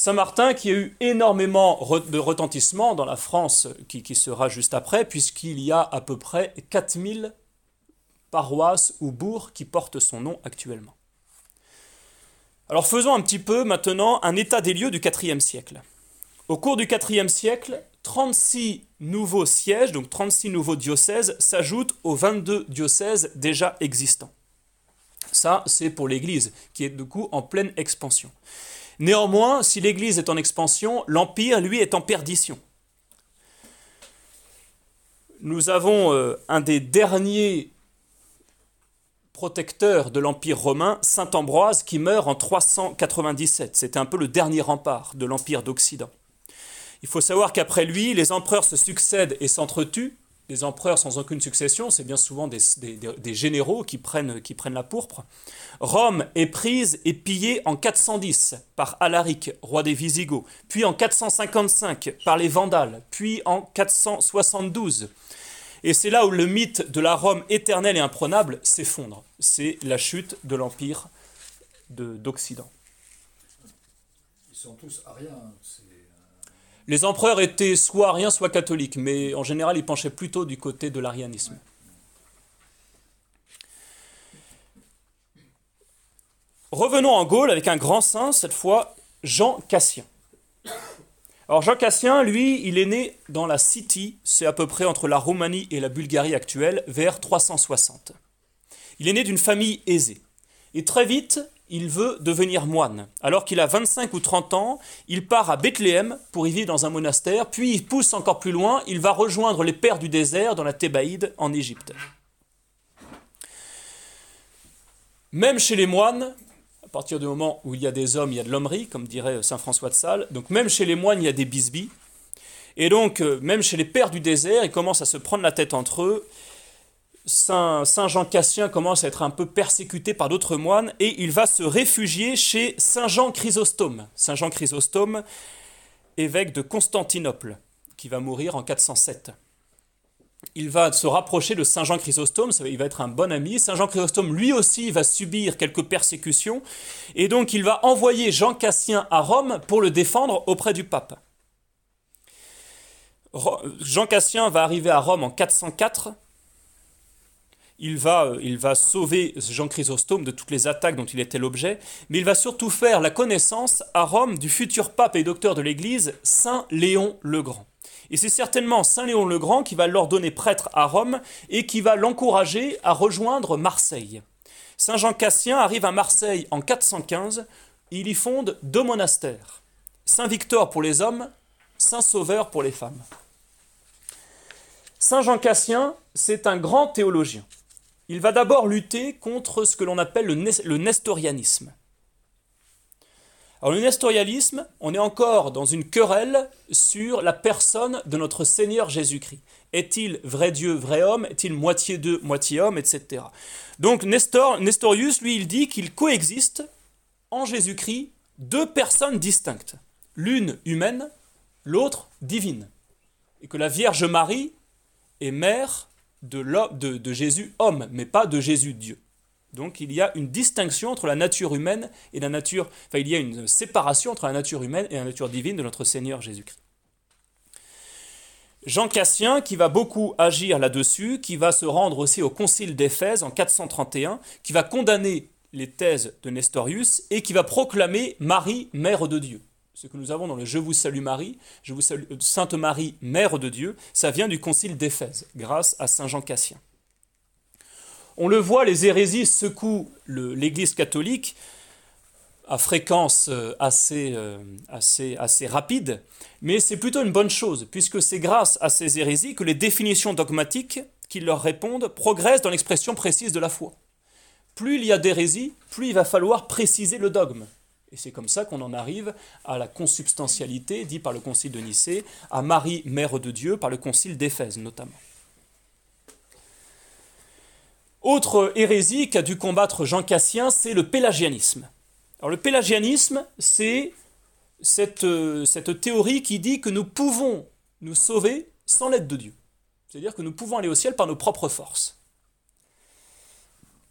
Saint-Martin qui a eu énormément de retentissement dans la France qui, sera juste après, puisqu'il y a à peu près 4000 paroisses ou bourgs qui portent son nom actuellement. Alors faisons un petit peu maintenant un état des lieux du IVe siècle. Au cours du IVe siècle, 36 nouveaux sièges, donc 36 nouveaux diocèses, s'ajoutent aux 22 diocèses déjà existants. Ça, c'est pour l'Église, qui est du coup en pleine expansion. Néanmoins, si l'Église est en expansion, l'Empire, lui, est en perdition. Nous avons euh, un des derniers protecteurs de l'Empire romain, Saint Ambroise, qui meurt en 397. C'était un peu le dernier rempart de l'Empire d'Occident. Il faut savoir qu'après lui, les empereurs se succèdent et s'entretuent. Les empereurs sans aucune succession, c'est bien souvent des, des, généraux qui prennent, la pourpre. Rome est prise et pillée en 410 par Alaric, roi des Visigoths, puis en 455 par les Vandales, puis en 472. Et c'est là où le mythe de la Rome éternelle et imprenable s'effondre. C'est la chute de l'Empire d'Occident. Ils sont tous ariens. Les empereurs étaient soit ariens, soit catholiques, mais en général, ils penchaient plutôt du côté de l'arianisme. Revenons en Gaule avec un grand saint, cette fois Jean Cassien. Alors Jean Cassien, lui, il est né dans la City, c'est à peu près entre la Roumanie et la Bulgarie actuelle, vers 360. Il est né d'une famille aisée. Et très vite, il veut devenir moine. Alors qu'il a 25 ou 30 ans, il part à Bethléem pour y vivre dans un monastère, puis il pousse encore plus loin, il va rejoindre les pères du désert dans la Thébaïde en Égypte. Même chez les moines, à partir du moment où il y a des hommes, il y a de l'hommerie, comme dirait saint François de Sales, donc même chez les moines, il y a des bisbis. Et donc, euh, même chez les pères du désert, ils commencent à se prendre la tête entre eux, Saint, Jean Cassien commence à être un peu persécuté par d'autres moines et il va se réfugier chez Saint Jean Chrysostome. Saint Jean Chrysostome, évêque de Constantinople, qui va mourir en 407. Il va se rapprocher de Saint Jean Chrysostome, il va être un bon ami. Saint Jean Chrysostome, lui aussi, va subir quelques persécutions, et donc il va envoyer Jean Cassien à Rome pour le défendre auprès du pape. Jean Cassien va arriver à Rome en 404 il va, euh, il va sauver Jean Chrysostome de toutes les attaques dont il était l'objet, mais il va surtout faire la connaissance à Rome du futur pape et docteur de l'Église, Saint Léon le Grand. Et c'est certainement Saint Léon le Grand qui va l'ordonner prêtre à Rome et qui va l'encourager à rejoindre Marseille. Saint Jean Cassien arrive à Marseille en 415, il y fonde deux monastères, Saint Victor pour les hommes, Saint Sauveur pour les femmes. Saint Jean Cassien, c'est un grand théologien il va d'abord lutter contre ce que l'on appelle le, nestorianisme. Alors le nestorianisme, on est encore dans une querelle sur la personne de notre Seigneur Jésus-Christ. Est-il vrai Dieu, vrai homme? Est-il moitié Dieu, moitié homme, etc. Donc Nestor, Nestorius, lui, il dit qu'il coexiste en Jésus-Christ deux personnes distinctes. L'une humaine, l'autre divine. Et que la Vierge Marie est mère de, Jésus homme, mais pas de Jésus Dieu. Donc il y a une distinction entre la nature humaine et la nature, enfin il y a une séparation entre la nature humaine et la nature divine de notre Seigneur Jésus-Christ. Jean Cassien, qui va beaucoup agir là-dessus, qui va se rendre aussi au concile d'Éphèse en 431, qui va condamner les thèses de Nestorius et qui va proclamer Marie, mère de Dieu ce que nous avons dans le Je vous salue Marie, je vous salue, euh, Sainte Marie, Mère de Dieu, ça vient du concile d'Éphèse, grâce à Saint Jean Cassien. On le voit, les hérésies secouent l'Église catholique à fréquence euh, assez, euh, assez, assez rapide, mais c'est plutôt une bonne chose, puisque c'est grâce à ces hérésies que les définitions dogmatiques qui leur répondent progressent dans l'expression précise de la foi. Plus il y a d'hérésies, plus il va falloir préciser le dogme. Et c'est comme ça qu'on en arrive à la consubstantialité, dit par le concile de Nicée, à Marie, mère de Dieu, par le concile d'Éphèse notamment. Autre hérésie qu'a dû combattre Jean Cassien, c'est le pélagianisme. Alors le pélagianisme, c'est cette, euh, cette théorie qui dit que nous pouvons nous sauver sans l'aide de Dieu. C'est-à-dire que nous pouvons aller au ciel par nos propres forces.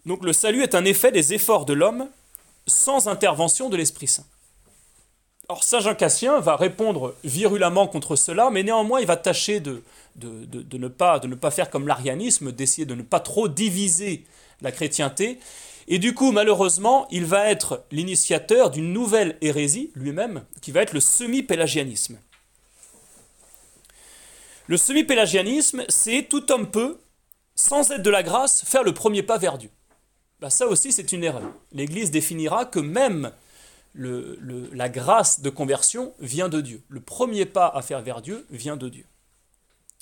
Donc le salut est un effet des efforts de l'homme sans intervention de l'Esprit Saint. Or Saint Jean Cassien va répondre virulemment contre cela, mais néanmoins il va tâcher de, ne pas faire comme l'arianisme, d'essayer de ne pas trop diviser la chrétienté. Et du coup, malheureusement, il va être l'initiateur d'une nouvelle hérésie lui-même, qui va être le semi-pélagianisme. Le semi-pélagianisme, c'est tout homme peut, sans aide de la grâce, faire le premier pas vers Dieu. Bah, ça aussi, c'est une erreur. L'Église définira que même la grâce de conversion vient de Dieu. Le premier pas à faire vers Dieu vient de Dieu.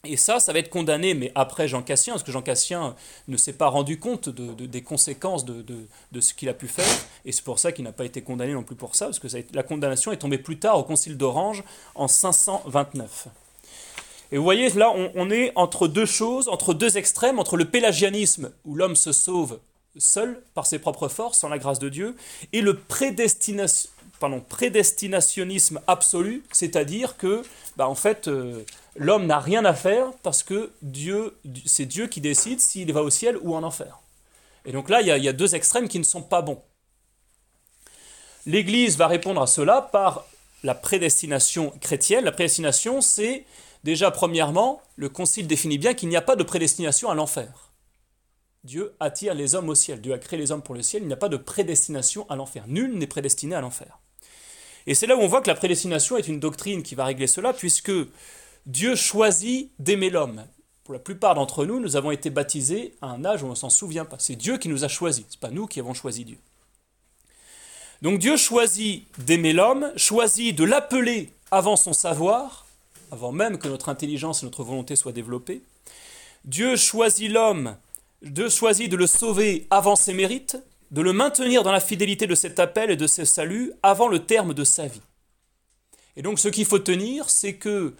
Et ça, ça va être condamné, mais après Jean Cassien, parce que Jean Cassien ne s'est pas rendu compte des conséquences de, ce qu'il a pu faire, et c'est pour ça qu'il n'a pas été condamné non plus pour ça, parce que la condamnation est tombée plus tard au Concile d'Orange en 529. Et vous voyez, là, on, est entre deux choses, entre deux extrêmes, entre le pélagianisme, où l'homme se sauve seul par ses propres forces, sans la grâce de Dieu, et le prédestination, prédestinationnisme absolu, c'est-à-dire que, bah, en fait, euh, l'homme n'a rien à faire parce que c'est Dieu qui décide s'il va au ciel ou en enfer. Et donc là, il y, a, deux extrêmes qui ne sont pas bons. L'Église va répondre à cela par la prédestination chrétienne. La prédestination, c'est déjà premièrement, le Concile définit bien qu'il n'y a pas de prédestination à l'enfer. Dieu attire les hommes au ciel. Dieu a créé les hommes pour le ciel. Il n'y a pas de prédestination à l'enfer. Nul n'est prédestiné à l'enfer. Et c'est là où on voit que la prédestination est une doctrine qui va régler cela, puisque Dieu choisit d'aimer l'homme. Pour la plupart d'entre nous, nous avons été baptisés à un âge où on ne s'en souvient pas. C'est Dieu qui nous a choisis, ce n'est pas nous qui avons choisi Dieu. Donc Dieu choisit d'aimer l'homme, choisit de l'appeler avant son savoir, avant même que notre intelligence et notre volonté soient développées. Dieu choisit l'homme, Dieu choisit de le sauver avant ses mérites, de le maintenir dans la fidélité de cet appel et de ce salut avant le terme de sa vie. Et donc ce qu'il faut tenir, c'est que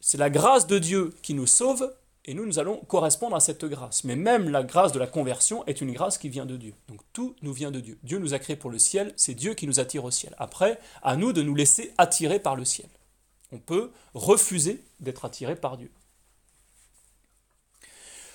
c'est la grâce de Dieu qui nous sauve et nous, nous allons correspondre à cette grâce. Mais même la grâce de la conversion est une grâce qui vient de Dieu. Donc tout nous vient de Dieu. Dieu nous a créés pour le ciel, c'est Dieu qui nous attire au ciel. Après, à nous de nous laisser attirer par le ciel. On peut refuser d'être attiré par Dieu.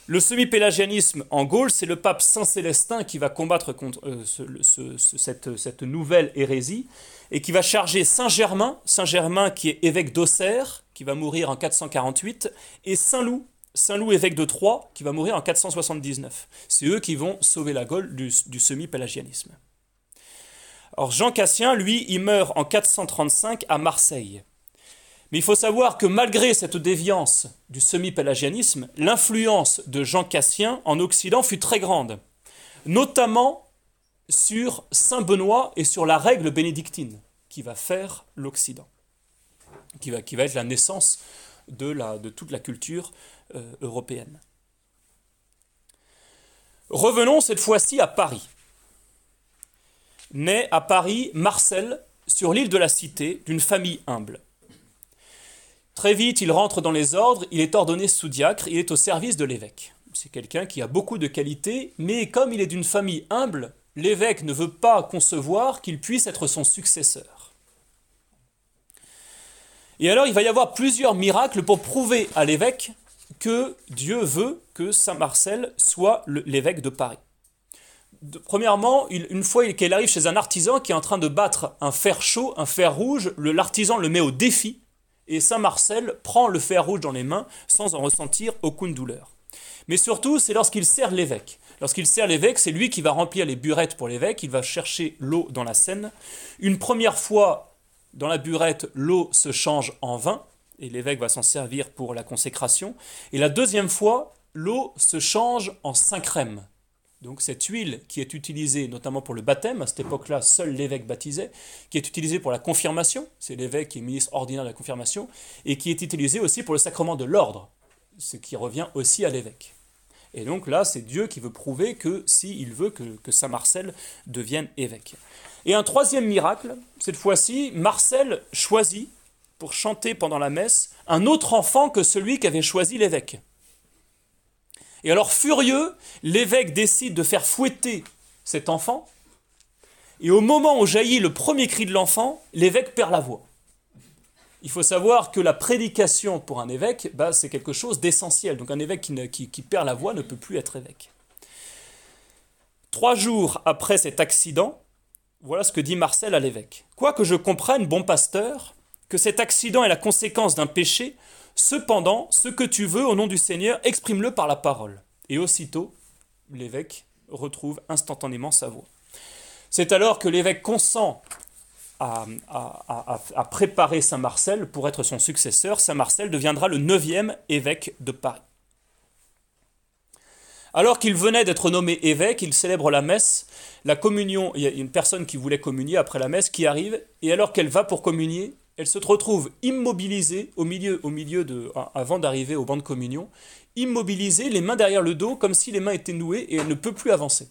Le semi-pélagianisme en Gaule, c'est le pape Saint Célestin qui va combattre contre euh, cette, nouvelle hérésie et qui va charger Saint Germain, Saint Germain qui est évêque d'Auxerre, qui va mourir en 448, et Saint Loup, Saint Loup évêque de Troyes, qui va mourir en 479. C'est eux qui vont sauver la Gaule du, du semi-pélagianisme. Alors Jean Cassien, lui, il meurt en 435 à Marseille. Mais il faut savoir que malgré cette déviance du semi-pélagianisme, l'influence de Jean Cassien en Occident fut très grande, notamment sur Saint Benoît et sur la règle bénédictine qui va faire l'Occident, qui va, être la naissance de toute la culture euh, européenne. Revenons cette fois-ci à Paris. Né à Paris Marcel, sur l'île de la Cité, d'une famille humble. Très vite, il rentre dans les ordres, il est ordonné sous-diacre, il est au service de l'évêque. C'est quelqu'un qui a beaucoup de qualités, mais comme il est d'une famille humble, l'évêque ne veut pas concevoir qu'il puisse être son successeur. Et alors il va y avoir plusieurs miracles pour prouver à l'évêque que Dieu veut que Saint Marcel soit l'évêque de Paris. Premièrement, une fois qu'il arrive chez un artisan qui est en train de battre un fer chaud, un fer rouge, l'artisan le met au défi et Saint Marcel prend le fer rouge dans les mains sans en ressentir aucune douleur. Mais surtout, c'est lorsqu'il sert l'évêque. Lorsqu'il sert l'évêque, c'est lui qui va remplir les burettes pour l'évêque, il va chercher l'eau dans la Seine. Une première fois, dans la burette, l'eau se change en vin, et l'évêque va s'en servir pour la consécration. Et la deuxième fois, l'eau se change en saint crème. Donc cette huile qui est utilisée notamment pour le baptême, à cette époque-là, seul l'évêque baptisait, qui est utilisée pour la confirmation, c'est l'évêque qui est ministre ordinaire de la confirmation, et qui est utilisée aussi pour le sacrement de l'ordre, ce qui revient aussi à l'évêque. Et donc là, c'est Dieu qui veut prouver que s'il veut que, que Saint Marcel devienne évêque. Et un troisième miracle, cette fois-ci, Marcel choisit, pour chanter pendant la messe, un autre enfant que celui qu'avait choisi l'évêque. Et alors, furieux, l'évêque décide de faire fouetter cet enfant. Et au moment où jaillit le premier cri de l'enfant, l'évêque perd la voix. Il faut savoir que la prédication pour un évêque, bah, c'est quelque chose d'essentiel. Donc un évêque qui, qui perd la voix ne peut plus être évêque. Trois jours après cet accident, voilà ce que dit Marcel à l'évêque. Quoique je comprenne, bon pasteur, que cet accident est la conséquence d'un péché, cependant, ce que tu veux au nom du Seigneur, exprime-le par la parole. Et aussitôt, l'évêque retrouve instantanément sa voix. C'est alors que l'évêque consent à, préparer Saint Marcel pour être son successeur. Saint Marcel deviendra le neuvième évêque de Paris. Alors qu'il venait d'être nommé évêque, il célèbre la messe, la communion. Il y a une personne qui voulait communier après la messe qui arrive, et alors qu'elle va pour communier, elle se retrouve immobilisée au milieu, au milieu de, avant d'arriver au banc de communion, immobilisée, les mains derrière le dos, comme si les mains étaient nouées, et elle ne peut plus avancer.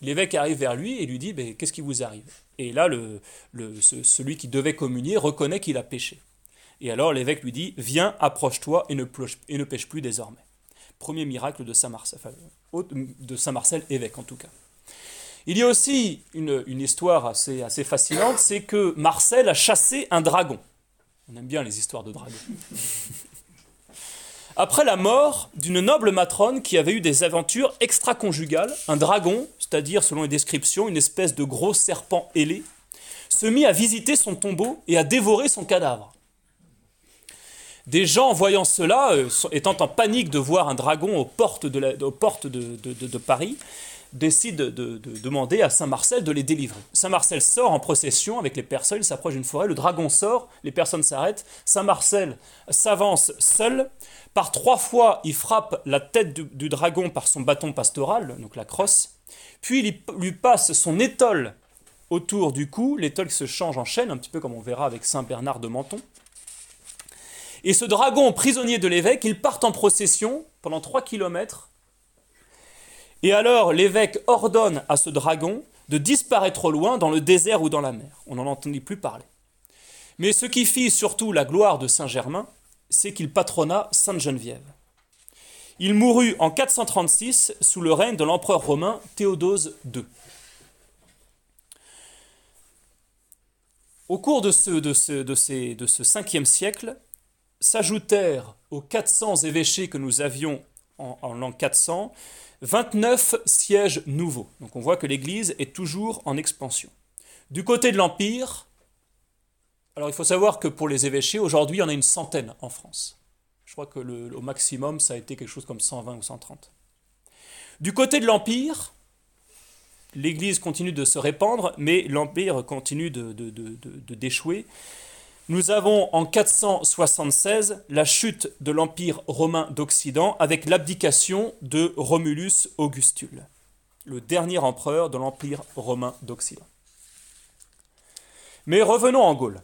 L'évêque arrive vers lui et lui dit ben, Qu'est-ce qui vous arrive? Et là, celui qui devait communier reconnaît qu'il a péché. Et alors l'évêque lui dit Viens, approche-toi et ne, et ne pêche plus désormais. Premier miracle de Saint Marcel, de Saint Marcel, évêque en tout cas. Il y a aussi une, histoire assez, assez fascinante c'est que Marcel a chassé un dragon. On aime bien les histoires de dragons. Après la mort d'une noble matrone qui avait eu des aventures extra-conjugales, un dragon, c'est-à-dire selon les descriptions une espèce de gros serpent ailé, se mit à visiter son tombeau et à dévorer son cadavre. Des gens, voyant cela, euh, étant en panique de voir un dragon aux portes de, Paris, décident de, demander à Saint Marcel de les délivrer. Saint Marcel sort en procession avec les personnes, il s'approche d'une forêt, le dragon sort, les personnes s'arrêtent, Saint Marcel s'avance seul, par trois fois il frappe la tête du, dragon par son bâton pastoral, donc la crosse, puis il lui passe son étole autour du cou, l'étole qui se change en chaîne, un petit peu comme on verra avec Saint Bernard de Menton. Et ce dragon prisonnier de l'évêque, il part en procession pendant 3 kilomètres. Et alors l'évêque ordonne à ce dragon de disparaître au loin dans le désert ou dans la mer. On n'en entendit plus parler. Mais ce qui fit surtout la gloire de Saint Germain, c'est qu'il patronna Sainte Geneviève. Il mourut en 436 sous le règne de l'empereur romain Théodose II. Au cours de ce, de ce, de ces, de ce 5e siècle, s'ajoutèrent aux 400 évêchés que nous avions en, l'an 400 29 sièges nouveaux. Donc on voit que l'Église est toujours en expansion. Du côté de l'Empire, alors il faut savoir que pour les évêchés, aujourd'hui, il y en a une centaine en France. Je crois que le, au maximum, ça a été quelque chose comme 120 ou 130. Du côté de l'Empire, l'Église continue de se répandre, mais l'Empire continue de d'échouer. Nous avons en 476 la chute de l'Empire romain d'Occident avec l'abdication de Romulus Augustule, le dernier empereur de l'Empire romain d'Occident. Mais revenons en Gaule.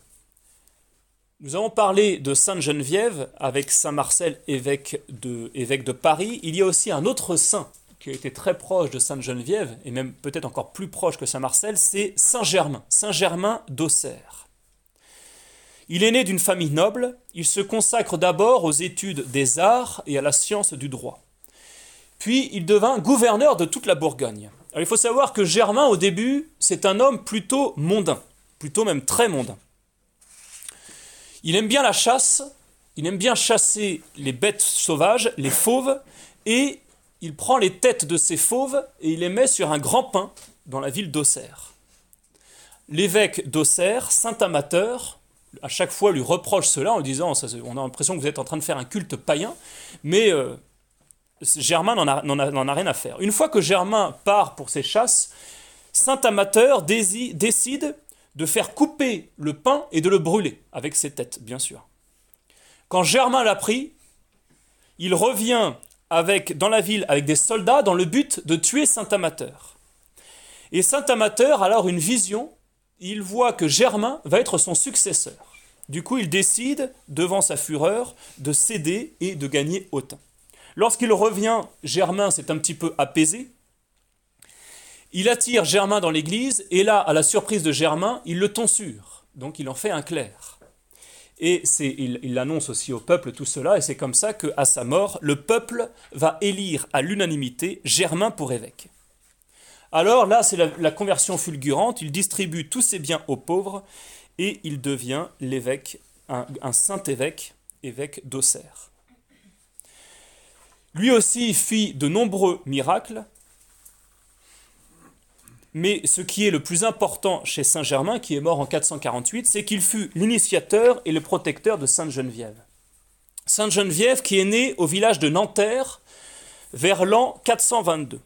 Nous avons parlé de Sainte Geneviève avec Saint Marcel, évêque de, évêque de Paris. Il y a aussi un autre saint qui a été très proche de Sainte Geneviève, et même peut-être encore plus proche que Saint Marcel, c'est Saint Germain, Saint Germain d'Auxerre. Il est né d'une famille noble, il se consacre d'abord aux études des arts et à la science du droit. Puis il devint gouverneur de toute la Bourgogne. Il faut savoir que Germain, au début, c'est un homme plutôt mondain, plutôt même très mondain. Il aime bien la chasse, il aime bien chasser les bêtes sauvages, les fauves, et il prend les têtes de ces fauves et il les met sur un grand pain dans la ville d'Auxerre. L'évêque d'Auxerre, saint amateur, à chaque fois lui reproche cela en disant on a l'impression que vous êtes en train de faire un culte païen, mais euh, Germain n'en a, rien à faire. Une fois que Germain part pour ses chasses, Saint Amateur décide de faire couper le pain et de le brûler, avec ses têtes, bien sûr. Quand Germain l'a pris, il revient avec, dans la ville avec des soldats dans le but de tuer Saint Amateur. Et Saint Amateur a alors une vision il voit que Germain va être son successeur. Du coup, il décide, devant sa fureur, de céder et de gagner autant. Lorsqu'il revient, Germain s'est un petit peu apaisé. Il attire Germain dans l'église, et là, à la surprise de Germain, il le tonsure. Donc il en fait un clerc. Et il, il annonce aussi au peuple tout cela, et c'est comme ça qu'à sa mort, le peuple va élire à l'unanimité Germain pour évêque. Alors là, c'est la, conversion fulgurante, il distribue tous ses biens aux pauvres, et il devient l'évêque, un, saint évêque, évêque d'Auxerre. Lui aussi fit de nombreux miracles, mais ce qui est le plus important chez Saint Germain, qui est mort en 448, c'est qu'il fut l'initiateur et le protecteur de Sainte Geneviève. Sainte Geneviève qui est née au village de Nanterre vers l'an 422.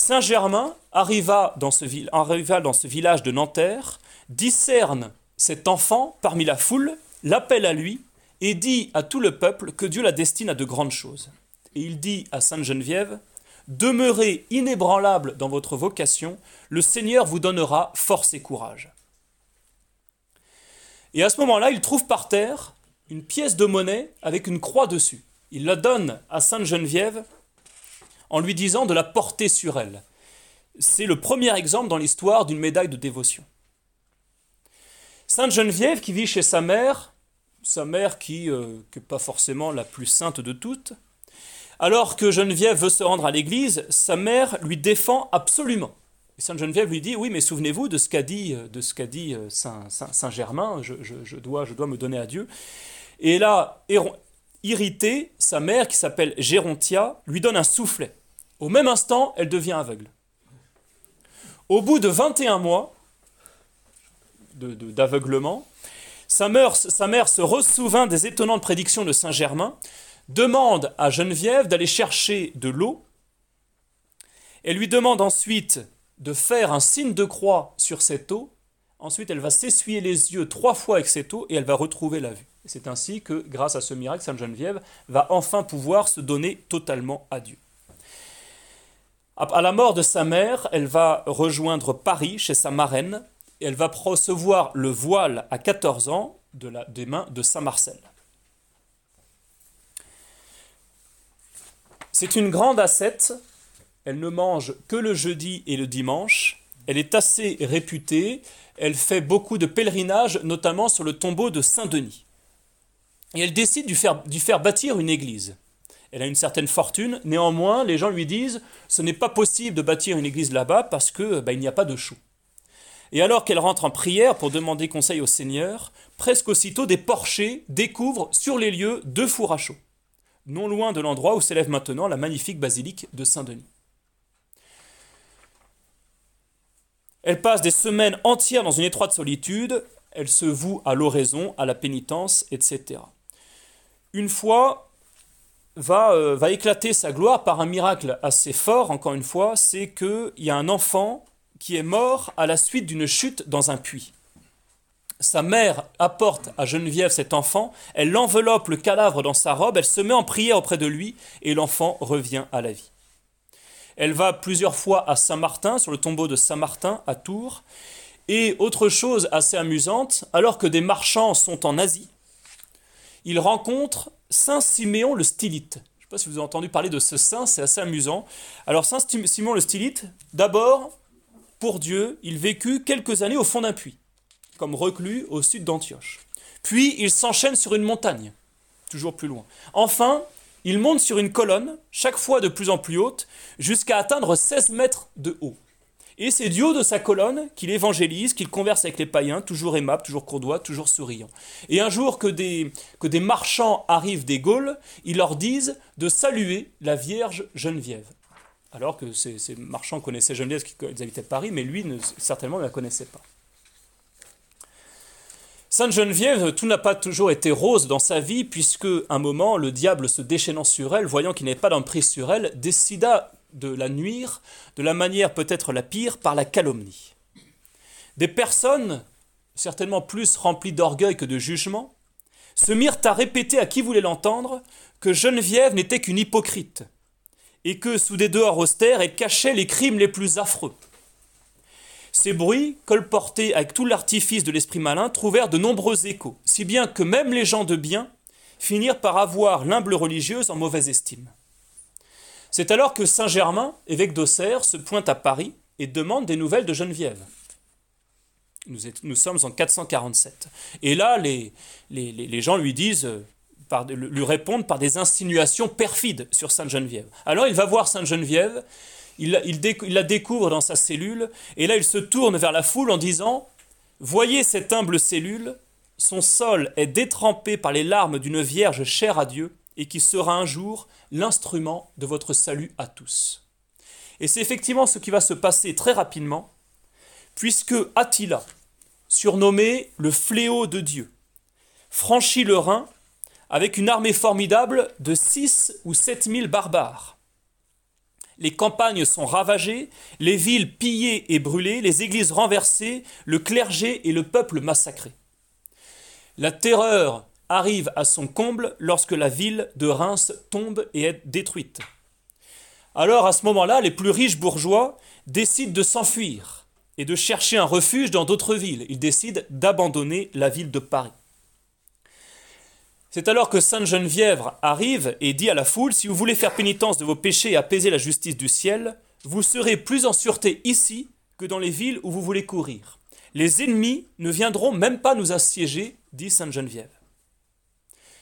Saint Germain arriva dans, ce, arriva dans ce village de Nanterre, discerne cet enfant parmi la foule, l'appelle à lui et dit à tout le peuple que Dieu la destine à de grandes choses. Et il dit à Sainte Geneviève, Demeurez inébranlable dans votre vocation, le Seigneur vous donnera force et courage. Et à ce moment-là, il trouve par terre une pièce de monnaie avec une croix dessus. Il la donne à Sainte Geneviève en lui disant de la porter sur elle. C'est le premier exemple dans l'histoire d'une médaille de dévotion. Sainte Geneviève qui vit chez sa mère, sa mère qui n'est euh, pas forcément la plus sainte de toutes, alors que Geneviève veut se rendre à l'église, sa mère lui défend absolument. Sainte Geneviève lui dit Oui, mais souvenez-vous de ce qu'a dit, de ce qu'a dit euh, Saint, Saint, Germain, je, dois, je dois me donner à Dieu. Et là, irritée, sa mère, qui s'appelle Gérontia, lui donne un soufflet. Au même instant, elle devient aveugle. Au bout de 21 mois d'aveuglement, sa, mère, sa mère se ressouvint des étonnantes prédictions de Saint Germain demande à Geneviève d'aller chercher de l'eau. Elle lui demande ensuite de faire un signe de croix sur cette eau. Ensuite, elle va s'essuyer les yeux trois fois avec cette eau et elle va retrouver la vue. C'est ainsi que, grâce à ce miracle, Sainte Geneviève va enfin pouvoir se donner totalement à Dieu. À la mort de sa mère, elle va rejoindre Paris chez sa marraine et elle va recevoir le voile à 14 ans des mains de Saint Marcel. C'est une grande ascète. Elle ne mange que le jeudi et le dimanche. Elle est assez réputée. Elle fait beaucoup de pèlerinages, notamment sur le tombeau de Saint-Denis. Et elle décide d'y faire, faire bâtir une église. Elle a une certaine fortune. Néanmoins, les gens lui disent ce n'est pas possible de bâtir une église là-bas parce que bah, il n'y a pas de chou. Et alors qu'elle rentre en prière pour demander conseil au Seigneur, presque aussitôt des porchers découvrent sur les lieux deux fours à chaud non loin de l'endroit où s'élève maintenant la magnifique basilique de Saint-Denis. Elle passe des semaines entières dans une étroite solitude, elle se voue à l'oraison, à la pénitence, etc. Une fois, va, euh, va éclater sa gloire par un miracle assez fort, encore une fois, c'est qu'il y a un enfant qui est mort à la suite d'une chute dans un puits sa mère apporte à Geneviève cet enfant, elle l'enveloppe le cadavre dans sa robe, elle se met en prière auprès de lui, et l'enfant revient à la vie. Elle va plusieurs fois à Saint-Martin, sur le tombeau de Saint-Martin, à Tours. Et autre chose assez amusante, alors que des marchands sont en Asie, ils rencontrent Saint Siméon le Stylite. Je ne sais pas si vous avez entendu parler de ce saint, c'est assez amusant. Alors Saint Siméon le Stylite, d'abord, pour Dieu, il vécut quelques années au fond d'un puits comme reclus au sud d'Antioche. Puis il s'enchaîne sur une montagne, toujours plus loin. Enfin, il monte sur une colonne, chaque fois de plus en plus haute, jusqu'à atteindre 16 mètres de haut. Et c'est du haut de sa colonne qu'il évangélise, qu'il converse avec les païens, toujours aimable, toujours courtois, toujours souriant. Et un jour que des, marchands arrivent des Gaules, ils leur disent de saluer la Vierge Geneviève. Alors que ces, marchands connaissaient Geneviève, qu'ils habitaient Paris, mais lui, ne, certainement, ne la connaissait pas. Sainte Geneviève, tout n'a pas toujours été rose dans sa vie, puisque un moment, le diable se déchaînant sur elle, voyant qu'il n'avait pas d'emprise sur elle, décida de la nuire, de la manière peut-être la pire, par la calomnie. Des personnes, certainement plus remplies d'orgueil que de jugement, se mirent à répéter à qui voulait l'entendre que Geneviève n'était qu'une hypocrite, et que sous des dehors austères elle cachait les crimes les plus affreux. Ces bruits, colportés avec tout l'artifice de l'esprit malin, trouvèrent de nombreux échos, si bien que même les gens de bien finirent par avoir l'humble religieuse en mauvaise estime. C'est alors que Saint Germain, évêque d'Auxerre, se pointe à Paris et demande des nouvelles de Geneviève. Nous, sommes en 447. Et là, les, gens lui disent, par, lui répondent par des insinuations perfides sur Sainte Geneviève. Alors il va voir Sainte Geneviève, il, il la découvre dans sa cellule, et là il se tourne vers la foule en disant Voyez cette humble cellule, son sol est détrempé par les larmes d'une vierge chère à Dieu, et qui sera un jour l'instrument de votre salut à tous. Et c'est effectivement ce qui va se passer très rapidement, puisque Attila, surnommé le fléau de Dieu, franchit le Rhin avec une armée formidable de 6 ou 7 000 barbares. Les campagnes sont ravagées, les villes pillées et brûlées, les églises renversées, le clergé et le peuple massacrés. La terreur arrive à son comble lorsque la ville de Reims tombe et est détruite. Alors à ce moment-là, les plus riches bourgeois décident de s'enfuir et de chercher un refuge dans d'autres villes. Ils décident d'abandonner la ville de Paris. C'est alors que Sainte Geneviève arrive et dit à la foule, si vous voulez faire pénitence de vos péchés et apaiser la justice du ciel, vous serez plus en sûreté ici que dans les villes où vous voulez courir. Les ennemis ne viendront même pas nous assiéger, dit Sainte Geneviève.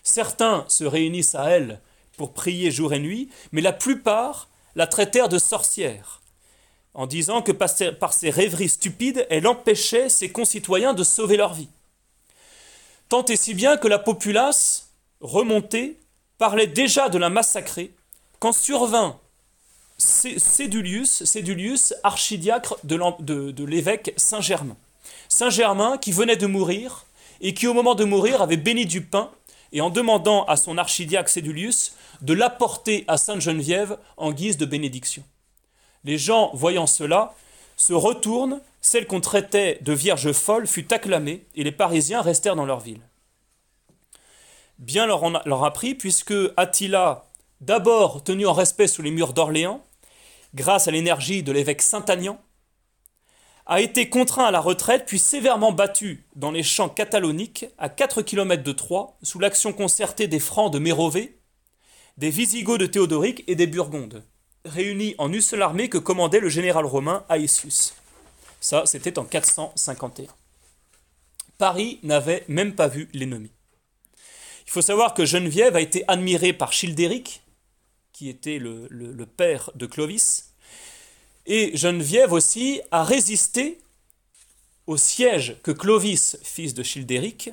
Certains se réunissent à elle pour prier jour et nuit, mais la plupart la traitèrent de sorcière, en disant que par ses rêveries stupides, elle empêchait ses concitoyens de sauver leur vie. Tant et si bien que la populace, remontée, parlait déjà de la massacrer, quand survint Cédulius, Cédulius archidiacre de l'évêque Saint-Germain. Saint-Germain qui venait de mourir et qui au moment de mourir avait béni du pain et en demandant à son archidiacre Cédulius de l'apporter à Sainte Geneviève en guise de bénédiction. Les gens, voyant cela, se retournent, celle qu'on traitait de vierge folle fut acclamée, et les Parisiens restèrent dans leur ville. Bien leur, en a, leur puisque Attila, d'abord tenu en respect sous les murs d'Orléans, grâce à l'énergie de l'évêque Saint-Agnan, a été contraint à la retraite puis sévèrement battu dans les champs cataloniques à 4 km de Troyes sous l'action concertée des Francs de Mérové, des Visigoths de Théodoric et des Burgondes, réunis en une seule armée que commandait le général romain Aetius. Ça, c'était en 451. Paris n'avait même pas vu l'ennemi. Il faut savoir que Geneviève a été admirée par Childéric, qui était le, père de Clovis, et Geneviève aussi a résisté au siège que Clovis, fils de Childéric,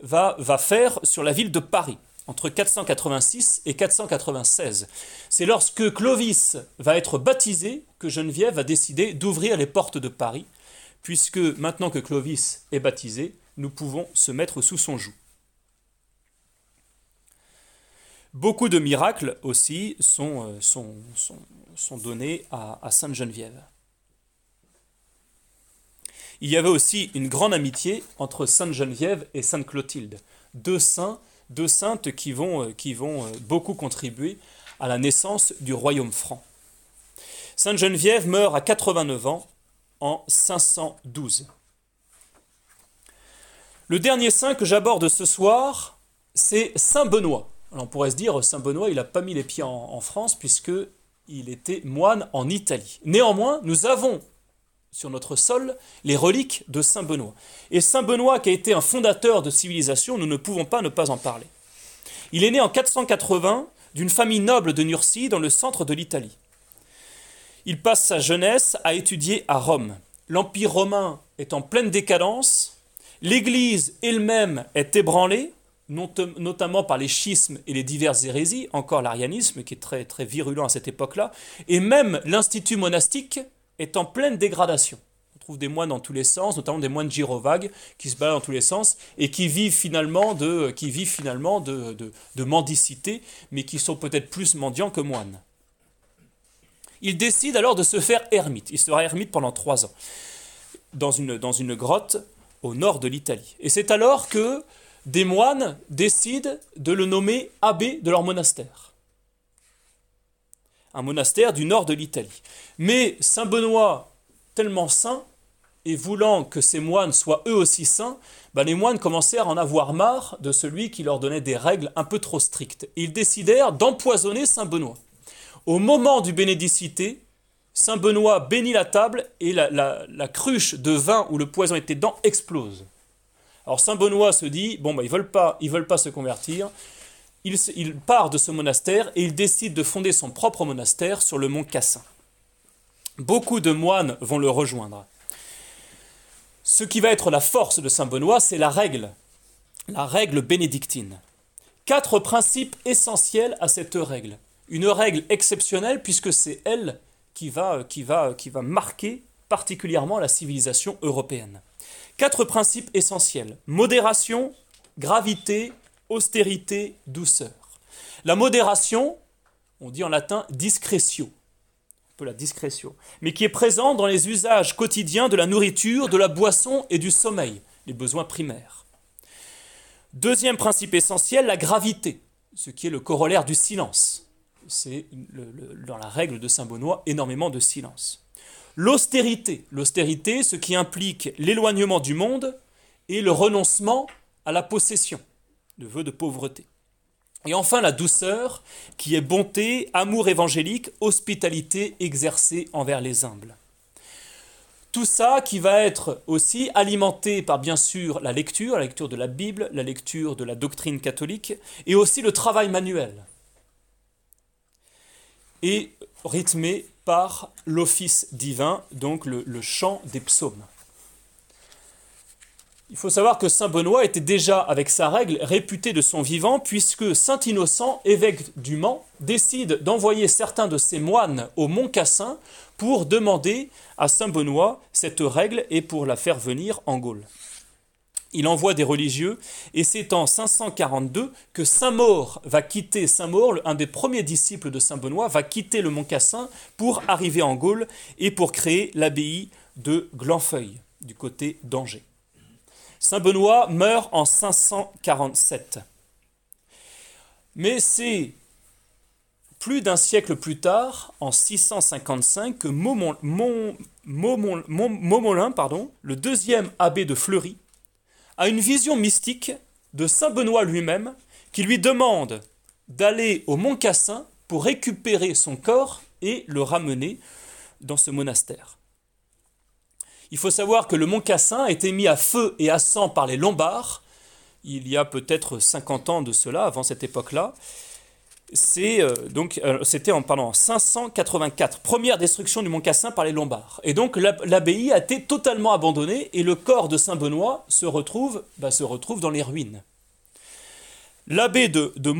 va, va faire sur la ville de Paris entre 486 et 496. C'est lorsque Clovis va être baptisé que Geneviève a décidé d'ouvrir les portes de Paris, puisque maintenant que Clovis est baptisé, nous pouvons se mettre sous son joug. Beaucoup de miracles aussi sont, euh, donnés à, à Sainte Geneviève. Il y avait aussi une grande amitié entre Sainte Geneviève et Sainte Clotilde, deux saints, deux saintes qui vont, euh, qui vont euh, beaucoup contribuer à la naissance du royaume franc. Sainte Geneviève meurt à 89 ans en 512. Le dernier saint que j'aborde ce soir, c'est Saint Benoît. On pourrait se dire, Saint Benoît, il n'a pas mis les pieds en, en France puisque il était moine en Italie. Néanmoins, nous avons sur notre sol les reliques de Saint Benoît. Et Saint Benoît, qui a été un fondateur de civilisation, nous ne pouvons pas ne pas en parler. Il est né en 480 d'une famille noble de Nursie dans le centre de l'Italie. Il passe sa jeunesse à étudier à Rome. L'Empire romain est en pleine décadence, l'Église elle-même est ébranlée, notamment par les schismes et les diverses hérésies, encore l'arianisme qui est très, très virulent à cette époque-là, et même l'institut monastique est en pleine dégradation. On trouve des moines dans tous les sens, notamment des moines gyrovagues qui se baladent dans tous les sens et qui vivent finalement de, qui vivent finalement de, de mendicité, mais qui sont peut-être plus mendiants que moines. Il décide alors de se faire ermite. Il sera ermite pendant trois ans, dans une, dans une grotte au nord de l'Italie. Et c'est alors que des moines décident de le nommer abbé de leur monastère. Un monastère du nord de l'Italie. Mais Saint Benoît, tellement saint, et voulant que ces moines soient eux aussi saints, ben les moines commencèrent à en avoir marre de celui qui leur donnait des règles un peu trop strictes. Ils décidèrent d'empoisonner Saint Benoît. Au moment du bénédicité, Saint Benoît bénit la table et la, la cruche de vin où le poison était dedans explose. Alors Saint Benoît se dit, bon, bah, ils ne veulent, pas, veulent pas se convertir. Il, il, part de ce monastère et il décide de fonder son propre monastère sur le mont Cassin. Beaucoup de moines vont le rejoindre. Ce qui va être la force de Saint Benoît, c'est la règle, la règle bénédictine. Quatre principes essentiels à cette règle. Une règle exceptionnelle puisque c'est elle qui va, qui, va, qui va marquer particulièrement la civilisation européenne. Quatre principes essentiels. Modération, gravité, austérité, douceur. La modération, on dit en latin discrétio, un peu la discrétion, mais qui est présente dans les usages quotidiens de la nourriture, de la boisson et du sommeil, les besoins primaires. Deuxième principe essentiel, la gravité, ce qui est le corollaire du silence. C'est dans la règle de Saint Benoît énormément de silence. L'austérité, l'austérité, ce qui implique l'éloignement du monde et le renoncement à la possession, le vœu de pauvreté. Et enfin la douceur, qui est bonté, amour évangélique, hospitalité exercée envers les humbles. Tout ça qui va être aussi alimenté par bien sûr la lecture, la lecture de la Bible, la lecture de la doctrine catholique, et aussi le travail manuel. Et rythmé par l'office divin, donc le, chant des psaumes. Il faut savoir que Saint Benoît était déjà, avec sa règle, réputé de son vivant, puisque Saint Innocent, évêque du Mans, décide d'envoyer certains de ses moines au Mont Cassin pour demander à Saint Benoît cette règle et pour la faire venir en Gaule il envoie des religieux, et c'est en 542 que Saint-Maur va quitter, Saint-Maur, un des premiers disciples de Saint-Benoît, va quitter le Mont Cassin pour arriver en Gaule et pour créer l'abbaye de Glanfeuille, du côté d'Angers. Saint-Benoît meurt en 547. Mais c'est plus d'un siècle plus tard, en 655, que Momolin, pardon, le deuxième abbé de Fleury, a une vision mystique de Saint Benoît lui-même qui lui demande d'aller au Mont Cassin pour récupérer son corps et le ramener dans ce monastère. Il faut savoir que le Mont Cassin a été mis à feu et à sang par les Lombards il y a peut-être 50 ans de cela, avant cette époque-là, c'est euh, donc euh, c'était en pardon, 584, première destruction du Mont Cassin par les Lombards. Et donc l'abbaye a été totalement abandonnée et le corps de Saint Benoît se retrouve, bah, dans les ruines. L'abbé de, de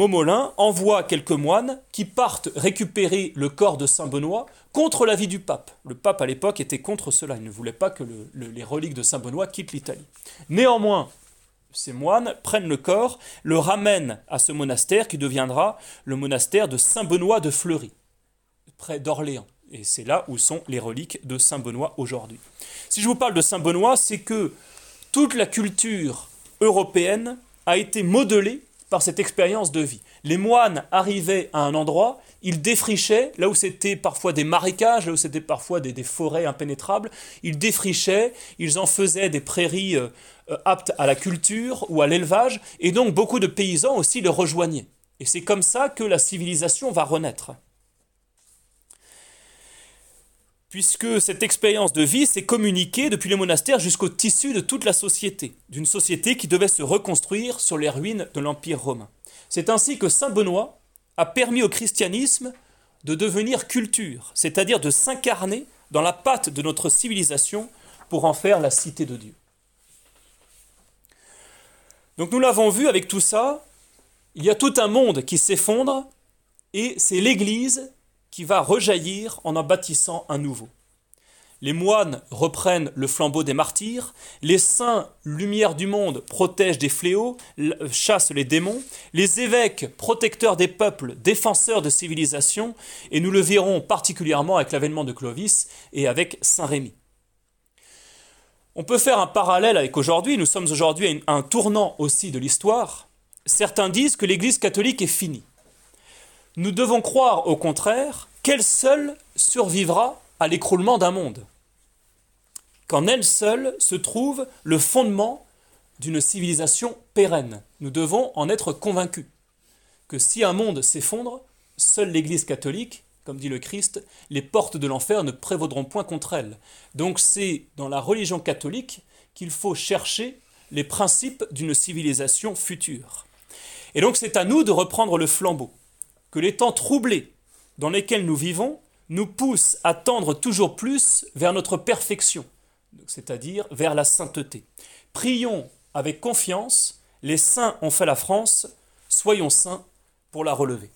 envoie quelques moines qui partent récupérer le corps de Saint Benoît contre l'avis du pape. Le pape à l'époque était contre cela, il ne voulait pas que les reliques de Saint Benoît quittent l'Italie. Néanmoins, ces moines prennent le corps, le ramènent à ce monastère qui deviendra le monastère de Saint-Benoît de Fleury, près d'Orléans. Et c'est là où sont les reliques de Saint-Benoît aujourd'hui. Si je vous parle de Saint-Benoît, c'est que toute la culture européenne a été modelée par cette expérience de vie. Les moines arrivaient à un endroit, ils défrichaient, là où c'était parfois des marécages, là où c'était parfois des, forêts impénétrables, ils défrichaient, ils en faisaient des prairies euh, aptes à la culture ou à l'élevage, et donc beaucoup de paysans aussi le rejoignaient. Et c'est comme ça que la civilisation va renaître. Puisque cette expérience de vie s'est communiquée depuis les monastères jusqu'au tissu de toute la société, d'une société qui devait se reconstruire sur les ruines de l'Empire romain. C'est ainsi que Saint Benoît a permis au christianisme de devenir culture, c'est-à-dire de s'incarner dans la patte de notre civilisation pour en faire la cité de Dieu. Donc nous l'avons vu avec tout ça, il y a tout un monde qui s'effondre et c'est l'Église qui va rejaillir en en bâtissant un nouveau. Les moines reprennent le flambeau des martyrs, les saints, lumière du monde, protègent des fléaux, chassent les démons, les évêques, protecteurs des peuples, défenseurs de civilisation, et nous le verrons particulièrement avec l'avènement de Clovis et avec Saint Rémy. On peut faire un parallèle avec aujourd'hui, nous sommes aujourd'hui à un tournant aussi de l'histoire. Certains disent que l'Église catholique est finie. Nous devons croire au contraire qu'elle seule survivra à l'écroulement d'un monde. Qu'en elle seule se trouve le fondement d'une civilisation pérenne. Nous devons en être convaincus que si un monde s'effondre, seule l'Église catholique comme dit le Christ, les portes de l'enfer ne prévaudront point contre elles. Donc c'est dans la religion catholique qu'il faut chercher les principes d'une civilisation future. Et donc c'est à nous de reprendre le flambeau, que les temps troublés dans lesquels nous vivons nous poussent à tendre toujours plus vers notre perfection, c'est-à-dire vers la sainteté. Prions avec confiance, les saints ont fait la France, soyons saints pour la relever.